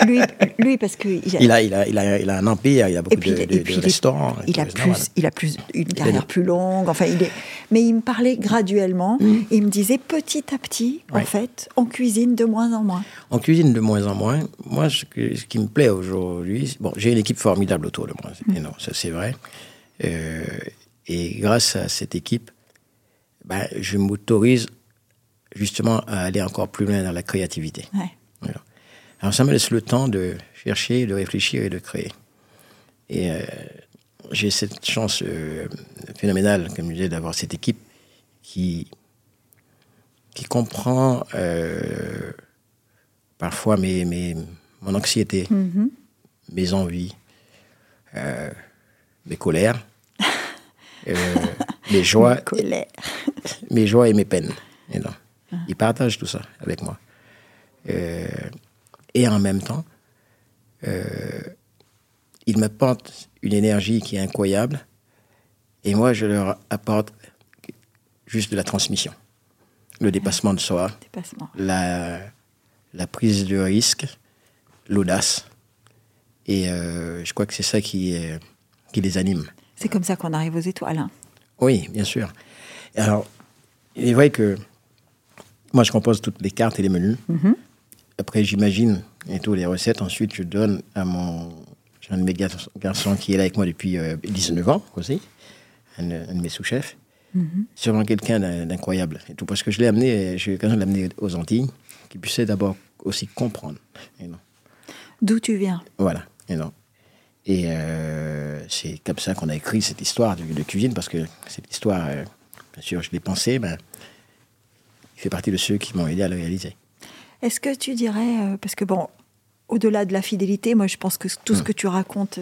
lui, lui, parce que il a, il, a, il, a, il, a, un empire, il a beaucoup de, de, restaurants. Il a, plus, il a plus, une carrière plus longue. Enfin, il est, mais il me parlait graduellement. Mm. il me disait petit à petit, en fait, on cuisine de moins en moins. On cuisine de moins en moins. Moi, ce, ce qui me plaît aujourd'hui, bon, j'ai une équipe formidable autour de moi. Mm. non, ça c'est vrai. Euh, et grâce à cette équipe, ben, je m'autorise justement à aller encore plus loin dans la créativité. Alors ça me laisse le temps de chercher, de réfléchir et de créer. Et euh, j'ai cette chance euh, phénoménale, comme je disais, d'avoir cette équipe qui, qui comprend euh, parfois mes, mes, mon anxiété, mm-hmm. mes envies, mes colères, mes joies, mes joies et mes peines. Et non. Il partage tout ça avec moi. Euh, et en même temps, euh, il m'apporte une énergie qui est incroyable. Et moi, je leur apporte juste de la transmission. Le dépassement de soi, La, la prise de risque, l'audace. Et euh, je crois que c'est ça qui, qui les anime. C'est comme ça qu'on arrive aux étoiles. Hein. Oui, bien sûr. Alors, il est vrai que moi, je compose toutes les cartes et les menus. Mhm. Après, j'imagine et toutes les recettes. Ensuite, je donne à mon. J'ai un de mes garçons qui est là avec moi depuis 19 euh, ans aussi, un, de mes sous-chefs. Mhm. C'est vraiment quelqu'un d'incroyable. Et tout parce que je l'ai amené, j'ai eu l'occasion de l'amener aux Antilles, qui puisse d'abord aussi comprendre. D'où tu viens? Voilà. Et non. Et euh, c'est comme ça qu'on a écrit cette histoire de, cuisine, parce que cette histoire, euh, bien sûr, je l'ai pensée, ben, il fait partie de ceux qui m'ont aidé à le réaliser. Est-ce que tu dirais, euh, parce que bon, au-delà de la fidélité, moi je pense que tout ce hmm. que tu racontes,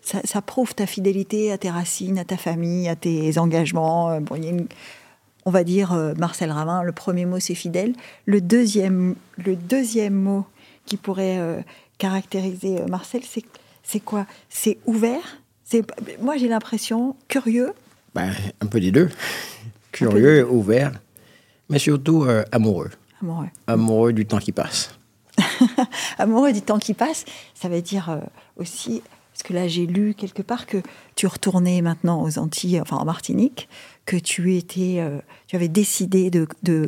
ça, prouve ta fidélité à tes racines, à ta famille, à tes engagements. Euh, bon, on va dire euh, Marcel Ravin, le premier mot c'est fidèle. Le deuxième, le deuxième mot qui pourrait caractériser Marcel, c'est quoi? C'est ouvert? Moi j'ai l'impression curieux. Ben, un peu des deux. Curieux, ouvert mais surtout euh, amoureux. Amoureux. Amoureux du temps qui passe. amoureux du temps qui passe, ça veut dire euh, aussi, parce que là j'ai lu quelque part que tu retournais maintenant aux Antilles, enfin en Martinique, que tu étais, euh, tu avais décidé de, de,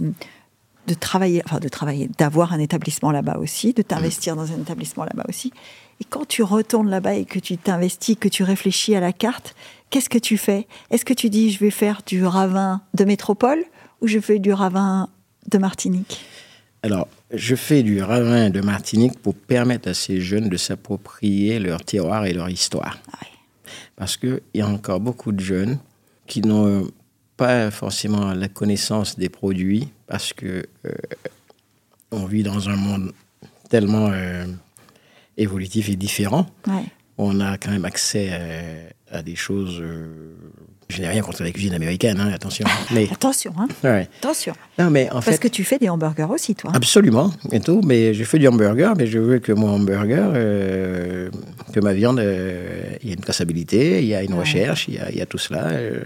de, travailler, enfin de travailler, d'avoir un établissement là-bas aussi, de t'investir dans un établissement là-bas aussi. Et quand tu retournes là-bas et que tu t'investis, que tu réfléchis à la carte, qu'est-ce que tu fais? Est-ce que tu dis je vais faire du ravin de métropole ou je fais du ravin de Martinique Alors, je fais du ravin de Martinique pour permettre à ces jeunes de s'approprier leur terroir et leur histoire. Ah Parce qu'il y a encore beaucoup de jeunes qui n'ont pas forcément la connaissance des produits parce que euh, on vit dans un monde tellement euh, évolutif et différent. On a quand même accès euh, à des choses je n'ai rien contre la cuisine américaine, hein, attention. Mais... attention, hein. Attention. Non, mais en Parce que tu fais des hamburgers aussi, toi. Absolument, et tout. Mais je fais du hamburger, mais je veux que mon hamburger, euh, que ma viande, euh, il y a une traçabilité, il y a une recherche, il y a, il y a, tout cela. Euh,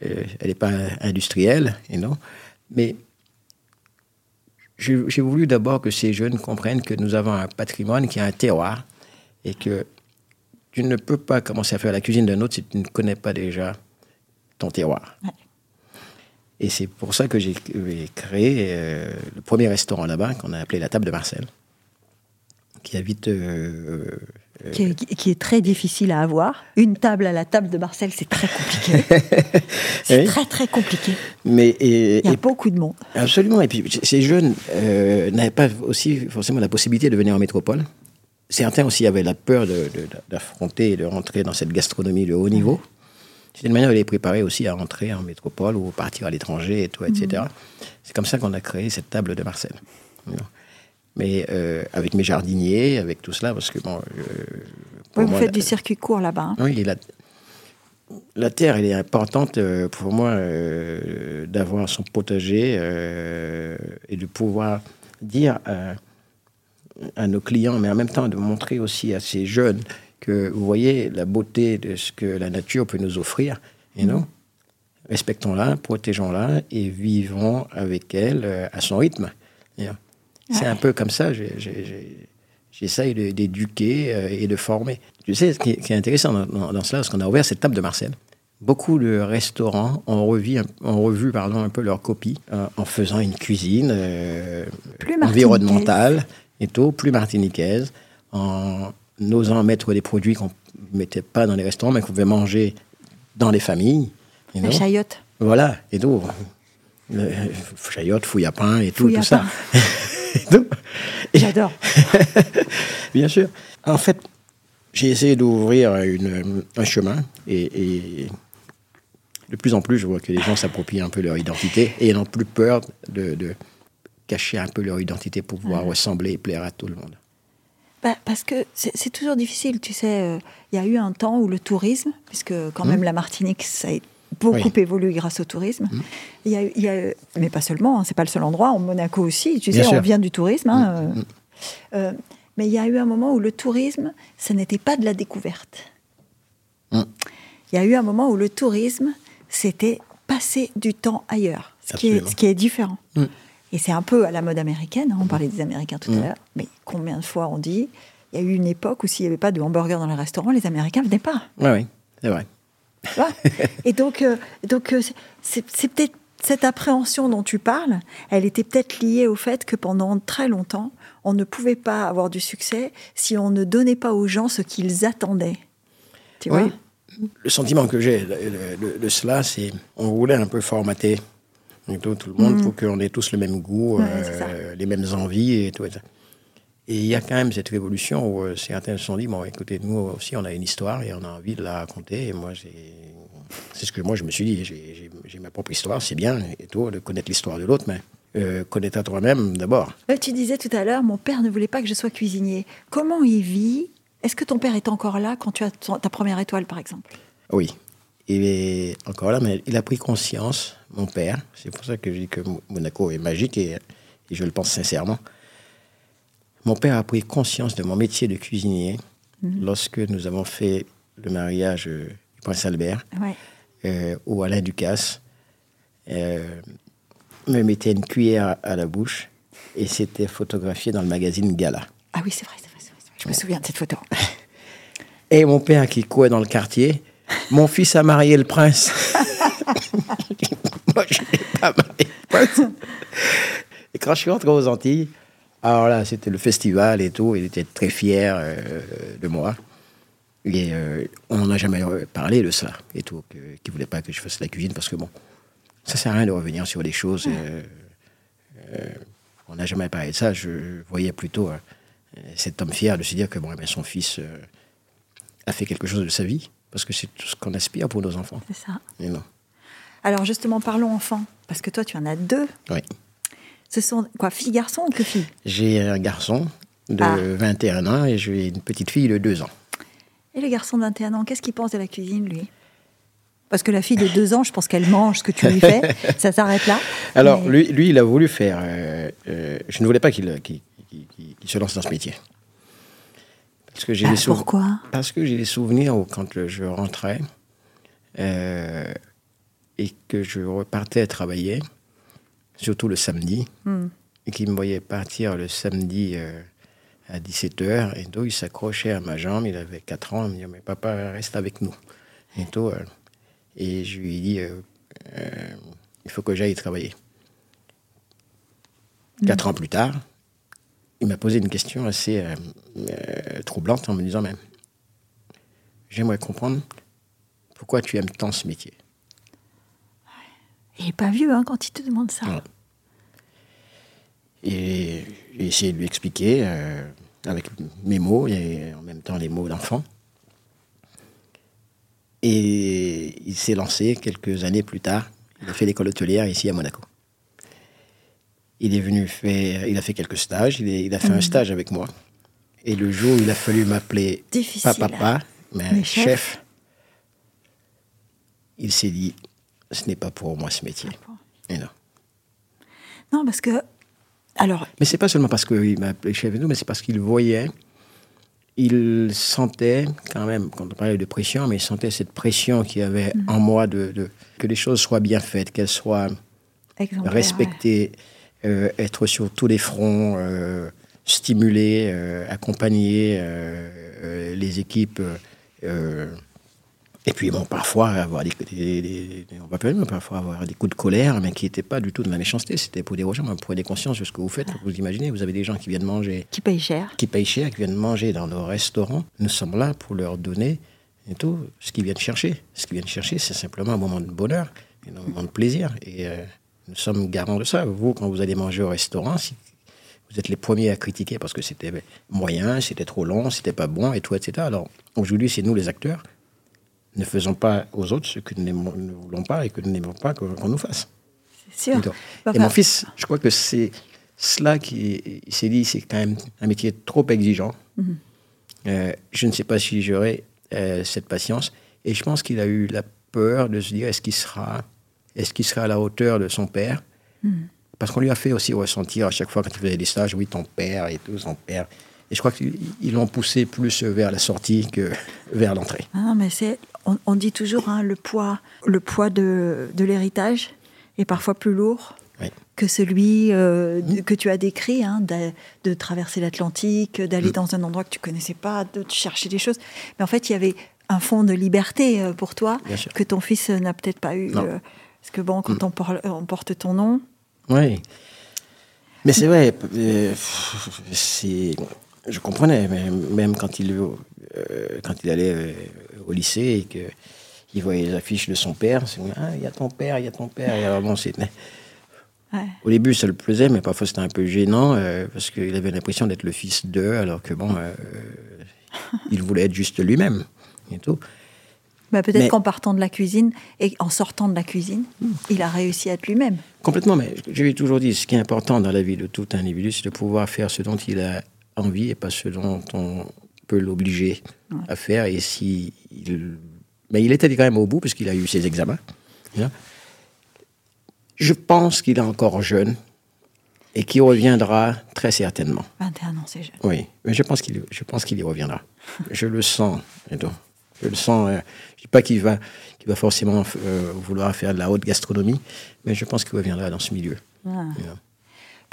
elle n'est pas industrielle, et non. Mais j'ai voulu d'abord que ces jeunes comprennent que nous avons un patrimoine qui a un terroir et que tu ne peux pas commencer à faire la cuisine d'un autre si tu ne connais pas déjà ton terroir. Et c'est pour ça que j'ai créé euh, le premier restaurant là-bas, qu'on a appelé la table de Marcel, qui habite. Euh, euh, qui, est, très difficile à avoir. Une table à la table de Marcel, c'est très compliqué. c'est très très compliqué. Mais Il y a beaucoup de monde. Absolument. Et puis ces jeunes n'avaient pas aussi forcément la possibilité de venir en métropole certains aussi avaient la peur d'affronter et de rentrer dans cette gastronomie de haut niveau. C'est une manière de les préparer aussi à rentrer en métropole ou partir à l'étranger et tout, etc. Mhm. C'est comme ça qu'on a créé cette table de Marcel. Mais euh, avec mes jardiniers, avec tout cela, parce que bon. Euh, vous faites du circuit court là-bas. Hein. Oui, la, la, terre, elle est importante euh, pour moi d'avoir son potager et de pouvoir dire à nos clients, mais en même temps de montrer aussi à ces jeunes que vous voyez la beauté de ce que la nature peut nous offrir. Et non respectons-la, protégeons-la et vivons avec elle euh, à son rythme. C'est Ouais. un peu comme ça, j'essaye d'éduquer euh, et de former. Tu sais, ce qui est, qui est intéressant dans, dans- dans cela, c'est qu'on a ouvert cette table de Marcel. Beaucoup de restaurants ont revu, un- ont revu pardon, un peu leur copie euh, en faisant une cuisine environnementale et tout, plus martiniquaise, en osant mettre des produits qu'on ne mettait pas dans les restaurants, mais qu'on pouvait manger dans les familles. you La know. chayotte. Voilà, et tout. Euh, chayotte, fouille à pain et tout, tout ça. J'adore. Bien sûr. En fait, j'ai essayé d'ouvrir une- un chemin et, et de plus en plus, je vois que les gens s'approprient un peu leur identité et n'ont plus peur de, de cacher un peu leur identité pour pouvoir ressembler et plaire à tout le monde. Bah, parce que c'est toujours difficile, tu sais. euh, Il y a eu un temps où le tourisme, puisque quand même la Martinique, ça a beaucoup Mmh. Oui. Mmh. évolué grâce au tourisme. Il y a, eu- il y a eu- mais pas seulement, hein, c'est pas le seul endroit. En Monaco aussi, tu Bien sais, on sûr. Mmh. vient du tourisme. hein, euh, euh, mais il y a eu un moment où le tourisme, ce n'était pas de la découverte. Il y a eu un moment où le tourisme, c'était passer du temps ailleurs, ce, qui est, Absolument. ce qui est différent. Mm. Et c'est un peu à la mode américaine, hein, on parlait des Américains tout à Mm. l'heure, mais combien de fois on dit, il y a eu une époque où s'il n'y avait pas de hamburger dans les restaurants, les Américains ne venaient pas. Oui, oui, c'est vrai. Et donc, euh, donc euh, c'est- peut-être cette appréhension dont tu parles, elle était peut-être liée au fait que pendant très longtemps, on ne pouvait pas avoir du succès si on ne donnait pas aux gens ce qu'ils attendaient. Tu vois? Oui. Le sentiment que j'ai de, de- de cela, c'est on voulait un peu formater tout, tout le monde pour qu'on ait tous le même goût, Mm. Ouais, euh, les mêmes envies et tout. Et il y a quand même cette révolution où euh, certains se sont dit, bon, écoutez, nous aussi, on a une histoire et on a envie de la raconter. Et moi, c'est ce que moi, je me suis dit, j'ai, ma propre histoire, c'est bien, et tout, de connaître l'histoire de l'autre, mais euh, connaître à toi-même d'abord. Euh, Tu disais tout à l'heure, mon père ne voulait pas que je sois cuisinier. Comment il vit? Est-ce que ton père est encore là quand tu as ton- ta première étoile, par exemple? Oui, il est encore là, mais il a pris conscience, mon père. C'est pour ça que je dis que Mo- Monaco est magique et, et je le pense sincèrement. Mon père a pris conscience de mon métier de cuisinier lorsque nous avons fait le mariage euh, du prince Albert, Ouais. euh, où Alain Ducasse euh, me mettait une cuillère à la bouche et c'était photographié dans le magazine Gala. Ah oui, c'est vrai, c'est vrai, c'est vrai, vrai. Je me souviens de cette photo. Et mon père qui courait dans le quartier, mon fils a marié le prince. Moi, je n'ai pas marié. Et quand je suis rentré aux Antilles, alors là, c'était le festival et tout, il était très fier euh, de moi. Et euh, on n'en a jamais parlé de ça et tout, que- qu'il ne voulait pas que je fasse la cuisine parce que bon, ça sert à rien de revenir sur des choses. euh, euh, on n'a jamais parlé de ça. Je voyais plutôt cet homme fier de se dire que bon, eh bien, son fils euh, a fait quelque chose de sa vie, parce que c'est tout ce qu'on aspire pour nos enfants. C'est ça. Et non. Alors justement, parlons enfants, parce que toi, tu en as deux. Oui. Ce sont quoi, filles, garçons ou que filles? J'ai un garçon de Ah. 21 ans et j'ai une petite fille de 2 ans. Et le garçon de 21 ans, qu'est-ce qu'il pense de la cuisine, lui? Parce que la fille de 2 ans, je pense qu'elle mange ce que tu lui fais. ça s'arrête là. Alors, Mais- lui, lui, il a voulu faire. euh, euh, je ne voulais pas qu'il se lance dans ce métier. Parce que j'ai Ah, pourquoi? Parce que j'ai des souvenirs où, quand je rentrais euh, et que je repartais travailler, surtout le samedi, Hmm. et qu'il me voyait partir le samedi euh, à 17h, et donc il s'accrochait à ma jambe, il avait 4 ans, il me dit, mais papa, reste avec nous. Et, tout, euh, et je lui ai dit, euh, il faut que j'aille travailler. Quatre ans plus tard, il m'a posé une question assez troublante en me disant, mais j'aimerais comprendre pourquoi tu aimes tant ce métier. Il n'est pas vieux hein, quand il te demande ça. Et j'ai essayé de lui expliquer euh, avec mes mots et en même temps les mots d'enfant. Et il s'est lancé quelques années plus tard. Il a fait l'école hôtelière ici à Monaco. Il est venu faire, il a fait quelques stages. Il, est- il a fait un stage avec moi. Et le jour où il a fallu m'appeler pas papa, mais, Mais chef. chef, il s'est dit, ce n'est pas pour moi ce métier. Et non. Non, parce que. Alors, Mais c'est pas seulement parce qu'il m'a appelé chef tout, mais c'est parce qu'il voyait il sentait quand même, quand on parlait de pression, mais il sentait cette pression qu'il y avait en moi de, de- que les choses soient bien faites, qu'elles soient Exemplaire, respectées, euh, être sur tous les fronts, euh, stimuler, euh, accompagner euh, les équipes. Et puis, bon, parfois, avoir des, des- des- on va pas dire, mais parfois avoir des coups de colère, mais qui n'étaient pas du tout de la méchanceté. C'était pour dire aux gens, prenez conscience de ce que vous faites. Vous imaginez, vous avez des gens qui viennent manger. Qui paye cher. qui payent cher, qui viennent manger dans nos restaurants, nous sommes là pour leur donner et tout ce qu'ils viennent chercher. Ce qu'ils viennent chercher, c'est simplement un moment de bonheur, un moment de plaisir. Et euh, nous sommes garants de ça. Vous, quand vous allez manger au restaurant, si vous êtes les premiers à critiquer parce que c'était moyen, c'était trop long, c'était pas bon et tout, etc. Alors aujourd'hui, c'est nous les acteurs. Ne faisons pas aux autres ce que nous ne voulons pas et que nous n'aimons pas qu'on nous fasse. C'est sûr. Et mon fils, je crois que c'est cela qui s'est dit, c'est quand même un métier trop exigeant. Mhm. Euh, je ne sais pas si j'aurai euh, cette patience. Et je pense qu'il a eu la peur de se dire, est-ce qu'il sera, est-ce qu'il sera à la hauteur de son père? Mhm. Parce qu'on lui a fait aussi ressentir à chaque fois quand il faisait des stages, oui, ton père et tout, son père. Et je crois qu'ils ils l'ont poussé plus vers la sortie que vers l'entrée. Ah non, mais c'est, on, on dit toujours hein, le poids, le poids de, de l'héritage est parfois plus lourd Oui. que celui euh, de- que tu as décrit, hein, de, de traverser l'Atlantique, d'aller dans un endroit que tu connaissais pas, de chercher des choses. Mais en fait, il y avait un fond de liberté euh, pour toi que ton fils n'a peut-être pas eu. Euh, parce que bon, quand on, por- on porte ton nom, Oui. Mais c'est vrai, euh, je comprenais, même quand il, quand il allait au lycée et qu'il voyait les affiches de son père, ah, il y a ton père, il y a ton père. Et alors, bon, c'était- ouais. au début, ça le plaisait, mais parfois c'était un peu gênant euh, parce qu'il avait l'impression d'être le fils d'eux, alors que bon, euh, il voulait être juste lui-même et tout. Bah, peut-être Mais- qu'en partant de la cuisine et en sortant de la cuisine, il a réussi à être lui-même. Complètement, mais je lui ai toujours dit, ce qui est important dans la vie de tout individu, c'est de pouvoir faire ce dont il a envie et pas ce dont on peut l'obliger à faire. Et si il... Mais il était quand même au bout, parce qu'il a eu ses examens. Je pense qu'il est encore jeune et qu'il reviendra très certainement. 21 ans, c'est jeune. Oui, mais je pense qu'il je pense qu'il y reviendra. je le sens. et donc, Je le sens. euh, je dis pas qu'il va, qu'il va forcément euh, vouloir faire de la haute gastronomie, mais je pense qu'il reviendra dans ce milieu. Ah.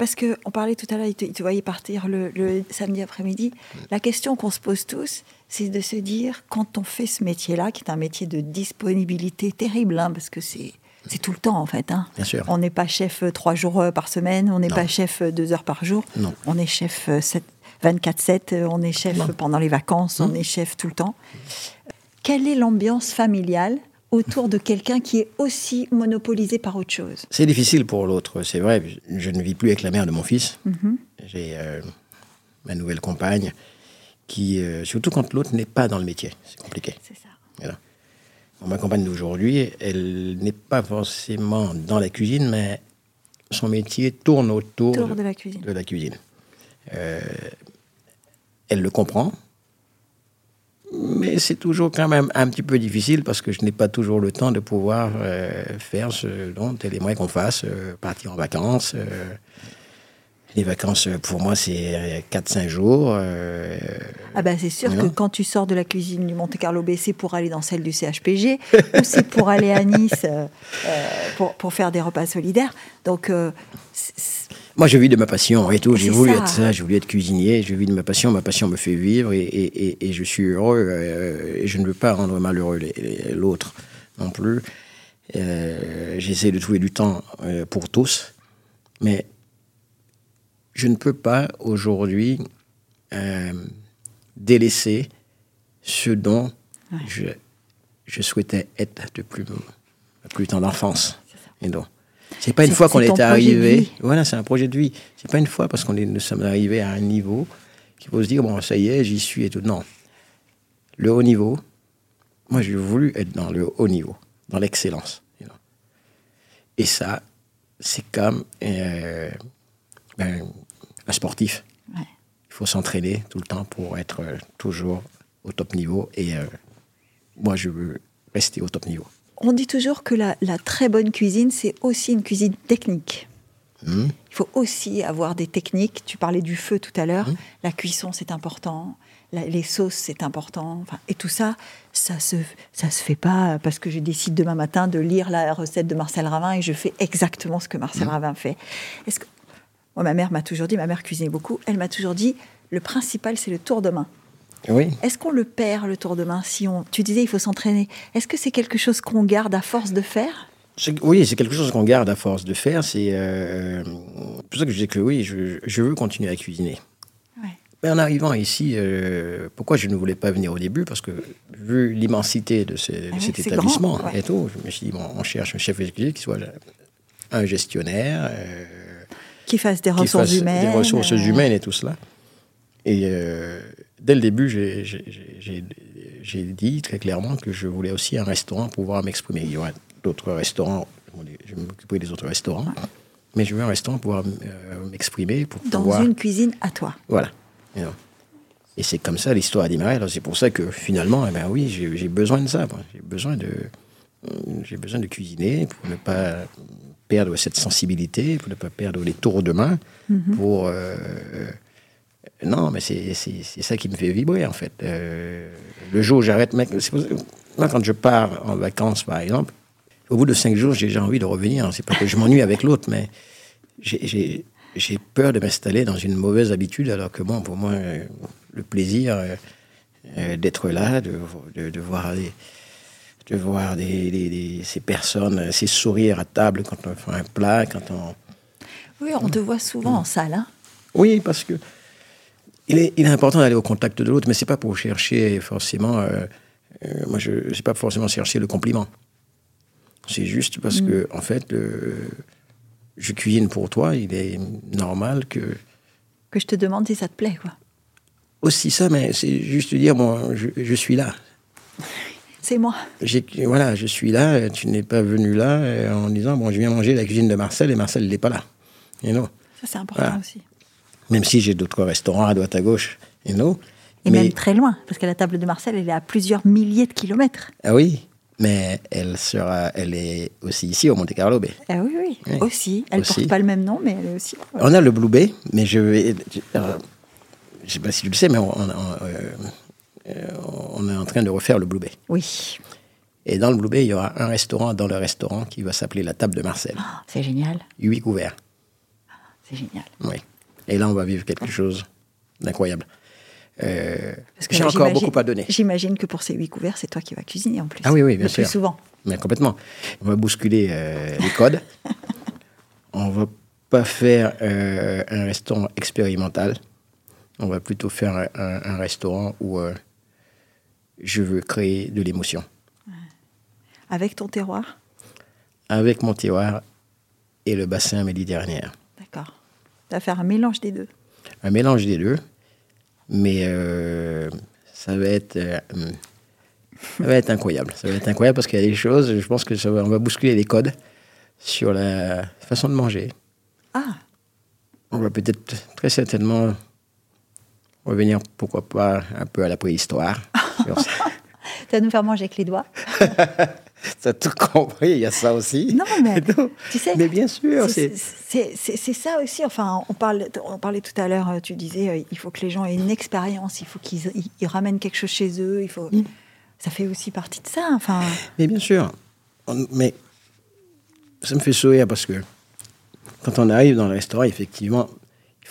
Parce que on parlait tout à l'heure, il te, voyait partir le, le samedi après-midi. La question qu'on se pose tous, c'est de se dire, quand on fait ce métier-là, qui est un métier de disponibilité terrible, hein, parce que c'est c'est tout le temps en fait. hein. Bien sûr. On n'est pas chef euh, trois jours euh, par semaine, on n'est pas chef euh, deux heures par jour. Non. On est chef euh, sept- 24-7, euh, on est chef Non. pendant les vacances, on est chef tout le temps. Quelle est l'ambiance familiale autour de quelqu'un qui est aussi monopolisé par autre chose C'est difficile pour l'autre, c'est vrai. Je ne vis plus avec la mère de mon fils. Mhm. J'ai euh, ma nouvelle compagne qui, euh, surtout quand l'autre n'est pas dans le métier, c'est compliqué. C'est ça. Voilà. Bon, ma compagne d'aujourd'hui, elle n'est pas forcément dans la cuisine, mais son métier tourne autour Autour de la cuisine. de la cuisine. Euh, elle le comprend, mais c'est toujours quand même un petit peu difficile parce que je n'ai pas toujours le temps de pouvoir euh, faire ce dont elle aimerait qu'on fasse, euh, partir en vacances. euh. les vacances, pour moi, c'est 4-5 jours. Ah bah c'est sûr Non. que quand tu sors de la cuisine du Monte Carlo B, c'est pour aller dans celle du CHPG ou c'est pour aller à Nice pour, pour faire des repas solidaires. Donc Moi, je vis de ma passion et tout. J'ai voulu ça. être ça, j'ai voulu être cuisinier. Je vis de ma passion. Ma passion me fait vivre et, et- et- et je suis heureux. euh, et je ne veux pas rendre malheureux l'autre non plus. Euh, J'essaie de trouver du temps euh, pour tous. Mais je ne peux pas aujourd'hui délaisser ce dont je, je souhaitais être depuis ma plus tendre enfance. Et donc, c'est pas une fois qu'on est, arrivé. Voilà, c'est un projet de vie. C'est pas une fois parce qu'on est, nous sommes arrivés à un niveau qu'il faut se dire bon, ça y est, j'y suis et tout. Non, le haut niveau. Moi, j'ai voulu être dans le haut niveau, dans l'excellence. you know. Et ça, c'est comme euh, ben, un sportif. ouais. Il faut s'entraîner tout le temps pour être euh, toujours au top niveau. Et euh, moi, je veux rester au top niveau. On dit toujours que la, la très bonne cuisine, c'est aussi une cuisine technique. Hum. Il faut aussi avoir des techniques. Tu parlais du feu tout à l'heure. Hum. La cuisson, c'est important. La- les sauces, c'est important. Enfin, et tout ça, ça se, ça se fait pas parce que je décide demain matin de lire la recette de Marcel Ravin et je fais exactement ce que Marcel Ravin fait. Est-ce que moi, ma mère m'a toujours dit, ma mère cuisinait beaucoup. Elle m'a toujours dit, le principal, c'est le tour de main. Oui. Est-ce qu'on le perd le tour de main si on Tu disais, il faut s'entraîner. Est-ce que c'est quelque chose qu'on garde à force de faire? Oui, c'est quelque chose qu'on garde à force de faire. C'est euh, pour ça que je dis que oui, je, je veux continuer à cuisiner. Ouais. Mais en arrivant ici, euh, pourquoi je ne voulais pas venir au début? Parce que vu l'immensité de, ce- Ah oui, cet établissement grand, ouais. et tout, je me suis dit, bon, on cherche un chef cuisine qui soit un gestionnaire, euh, Qui fasse des qui ressources fasse humaines. des ressources humaines et tout cela. Et dès le début, j'ai- dit très clairement que je voulais aussi un restaurant pour pouvoir m'exprimer. Il y aura d'autres restaurants, je vais m'occuper des autres restaurants, mais je veux un restaurant pour pouvoir euh, m'exprimer, pour Dans pouvoir... une cuisine à toi. Voilà. Et c'est comme ça l'histoire a démarré. C'est pour ça que finalement, eh ben oui, j'ai besoin de ça. J'ai besoin de, j'ai besoin de cuisiner pour ne pas perdre cette sensibilité, pour ne pas perdre les tours de main. Pour euh, non, mais c'est ça qui me fait vibrer en fait. Euh, le jour où j'arrête, mec, moi quand je pars en vacances par exemple, au bout de cinq jours, j'ai déjà envie de revenir. C'est pas que je m'ennuie avec l'autre, mais j'ai- peur de m'installer dans une mauvaise habitude, alors que bon, pour moi, euh, le plaisir euh, d'être là, de, de, de voir de voir des, des- des- ces personnes, ces sourires à table quand on fait un plat, quand on... Oui, on te voit souvent en salle. hein. Oui, parce que il est, il est important d'aller au contact de l'autre, mais c'est pas pour chercher forcément. euh, euh, moi, je c'est pas forcément chercher le compliment. C'est juste parce que, en fait, euh, je cuisine pour toi. Il est normal que Que je te demande si ça te plaît, quoi. aussi ça, mais c'est juste dire bon, je, je suis là. C'est moi. Voilà, je suis là. Tu n'es pas venu là euh, en disant bon, je viens manger la cuisine de Marcel et Marcel n'est pas là. Et non. Ça, c'est important Voilà. aussi. Même si j'ai d'autres restaurants à droite à gauche. Et non. Et mais, même très loin, parce que la table de Marcel, elle est à plusieurs milliers de kilomètres. Ah oui, mais elle sera, elle est aussi ici au Monte Carlo Bay. Ah oui, oui, Oui, aussi. Elle aussi. porte pas le même nom, mais elle est aussi. On a le Blue Bay, mais je vais. Je ne sais pas si tu le sais, mais on, on- euh, euh, on est en train de refaire le Blue Bay. Oui, Et dans le Blue Bay, il y aura un restaurant dans le restaurant qui va s'appeler la table de Marcel. Ah, c'est génial. Huit couverts. C'est génial. Oui. Et là, on va vivre quelque chose d'incroyable. Euh, J'ai encore j'imagine- beaucoup à donner. J'imagine que pour ces huit couverts, c'est toi qui vas cuisiner en plus. Ah oui, oui, bien le sûr. plus souvent. Mais complètement. On va bousculer euh, les codes. on va pas faire euh, un restaurant expérimental. On va plutôt faire un, un- un restaurant où je veux créer de l'émotion. Avec ton terroir? Avec mon terroir et le bassin méditerranéen. Faire un mélange des deux. Un mélange des deux. Mais euh, ça va être... euh, ça va être incroyable. Ça va être incroyable parce qu'il y a des choses, je pense que ça va, on va bousculer les codes sur la façon de manger. Ah, On va peut-être très certainement revenir, pourquoi pas, un peu à la préhistoire. Sur ça. Tu vas nous faire manger avec les doigts. T'as tout compris, il y a ça aussi. Non, mais Non, tu sais, mais bien sûr, c'est- ça aussi. Enfin, on, parle, on parlait tout à l'heure, euh, tu disais, euh, il faut que les gens aient une expérience, il faut qu'ils ils- ils ramènent quelque chose chez eux. Il faut, Mm. Ça fait aussi partie de ça. Enfin, Mais bien sûr. On- mais ça me fait sourire parce que quand on arrive dans le restaurant, effectivement,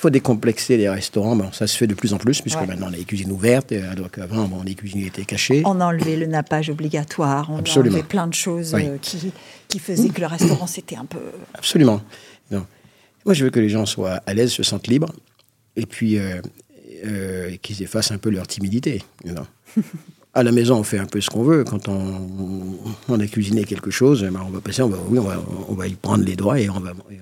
faut décomplexer les restaurants. Bon, ça se fait de plus en plus, puisque Ouais. maintenant, on a les cuisines ouvertes, euh, alors qu'avant, bon, les cuisines étaient cachées. on a enlevé le nappage obligatoire, on a enlevé plein de choses Oui. euh, qui, qui faisaient que le restaurant, c'était un peu. Absolument. Non. Moi, je veux que les gens soient à l'aise, se sentent libres, et puis euh, euh, qu'ils effacent un peu leur timidité. know. à la maison, on fait un peu ce qu'on veut. Quand on, on a cuisiné quelque chose, ben, on va passer, on va, oui, on va, on va y prendre les doigts et on va, et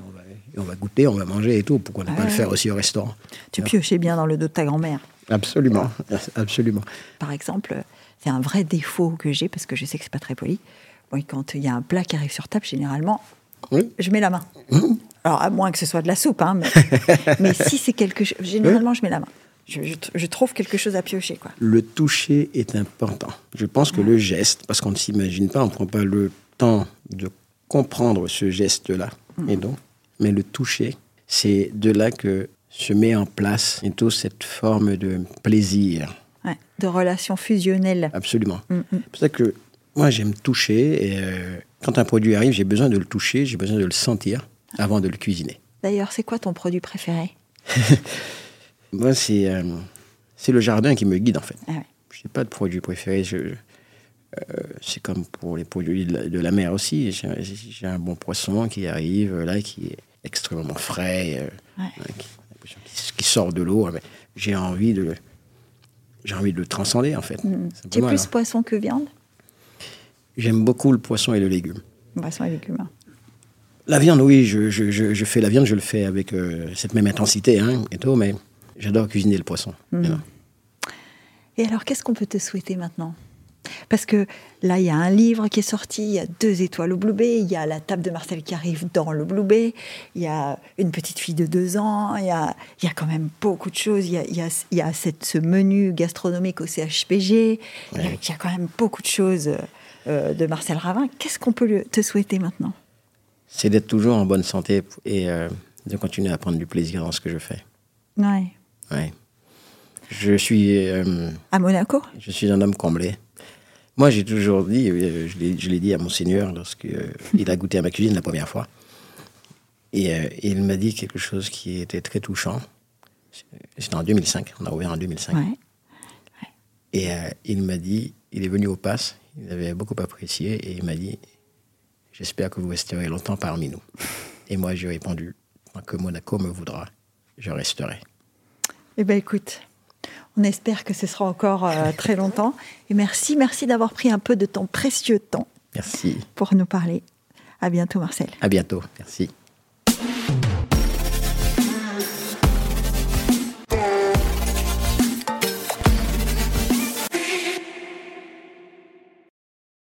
on va, goûter, on va manger et tout. Pourquoi ne pas Ouais. le faire aussi au restaurant Tu piochais bien dans le dos de ta grand-mère. Absolument, absolument. Par exemple, c'est un vrai défaut que j'ai, parce que je sais que c'est pas très poli. Moi, quand il y a un plat qui arrive sur table, généralement, Oui. je mets la main. Alors, à moins que ce soit de la soupe, hein, mais, mais si c'est quelque chose, généralement, je mets la main. Je, je- je trouve quelque chose à piocher, quoi. Le toucher est important. Je pense que le geste, parce qu'on ne s'imagine pas, on ne prend pas le temps de comprendre ce geste-là. Et donc, mais le toucher, c'est de là que se met en place bientôt cette forme de plaisir. Ouais, de relation fusionnelle. Absolument. Mm, mm. C'est pour ça que moi, j'aime toucher. Et euh, quand un produit arrive, j'ai besoin de le toucher, j'ai besoin de le sentir avant de le cuisiner. D'ailleurs, c'est quoi ton produit préféré? Moi, c'est euh, le jardin qui me guide, en fait. Ah ouais. Je n'ai pas de produit préféré. Euh, c'est comme pour les produits de la, de la mer aussi. J'ai j'ai un bon poisson qui arrive là, qui est extrêmement frais, euh, Ouais. hein, qui, sort de l'eau. mais J'ai envie de le, j'ai envie de le transcender en fait. Tu es plus alors. poisson que viande? J'aime beaucoup le poisson et le légume. Poisson et légumes. hein. La viande, oui, je, je- je- je fais la viande, je le fais avec euh, cette même intensité, hein, et tout, mais j'adore cuisiner le poisson. Voilà. Et alors, qu'est-ce qu'on peut te souhaiter maintenant? Parce que là, il y a un livre qui est sorti, il y a deux étoiles au Blue Bay, il y a la table de Marcel qui arrive dans le Blue Bay, il y a une petite fille de deux ans, il y a, il y a quand même beaucoup de choses. Il y a, il y a- il y a cette- ce menu gastronomique au CHPG, il, y a, il y a quand même beaucoup de choses euh, de Marcel Ravin. Qu'est-ce qu'on peut le- te souhaiter maintenant C'est d'être toujours en bonne santé et euh, de continuer à prendre du plaisir dans ce que je fais. Ouais. Ouais. Je suis, euh, À Monaco je suis un homme comblé. Moi, j'ai toujours dit, euh, je l'ai- dit à Monseigneur lorsqu'il a goûté à ma cuisine la première fois. Et euh, il m'a dit quelque chose qui était très touchant. C'était en 2005, on a ouvert en 2005. Ouais. Et euh, il m'a dit, il est venu au pass, il avait beaucoup apprécié, et il m'a dit, j'espère que vous resterez longtemps parmi nous. Et moi, j'ai répondu, tant que Monaco me voudra, je resterai. Eh bien, écoute, on espère que ce sera encore euh, très longtemps. Et merci, merci d'avoir pris un peu de ton précieux temps Merci. pour nous parler. À bientôt, Marcel. À bientôt. Merci.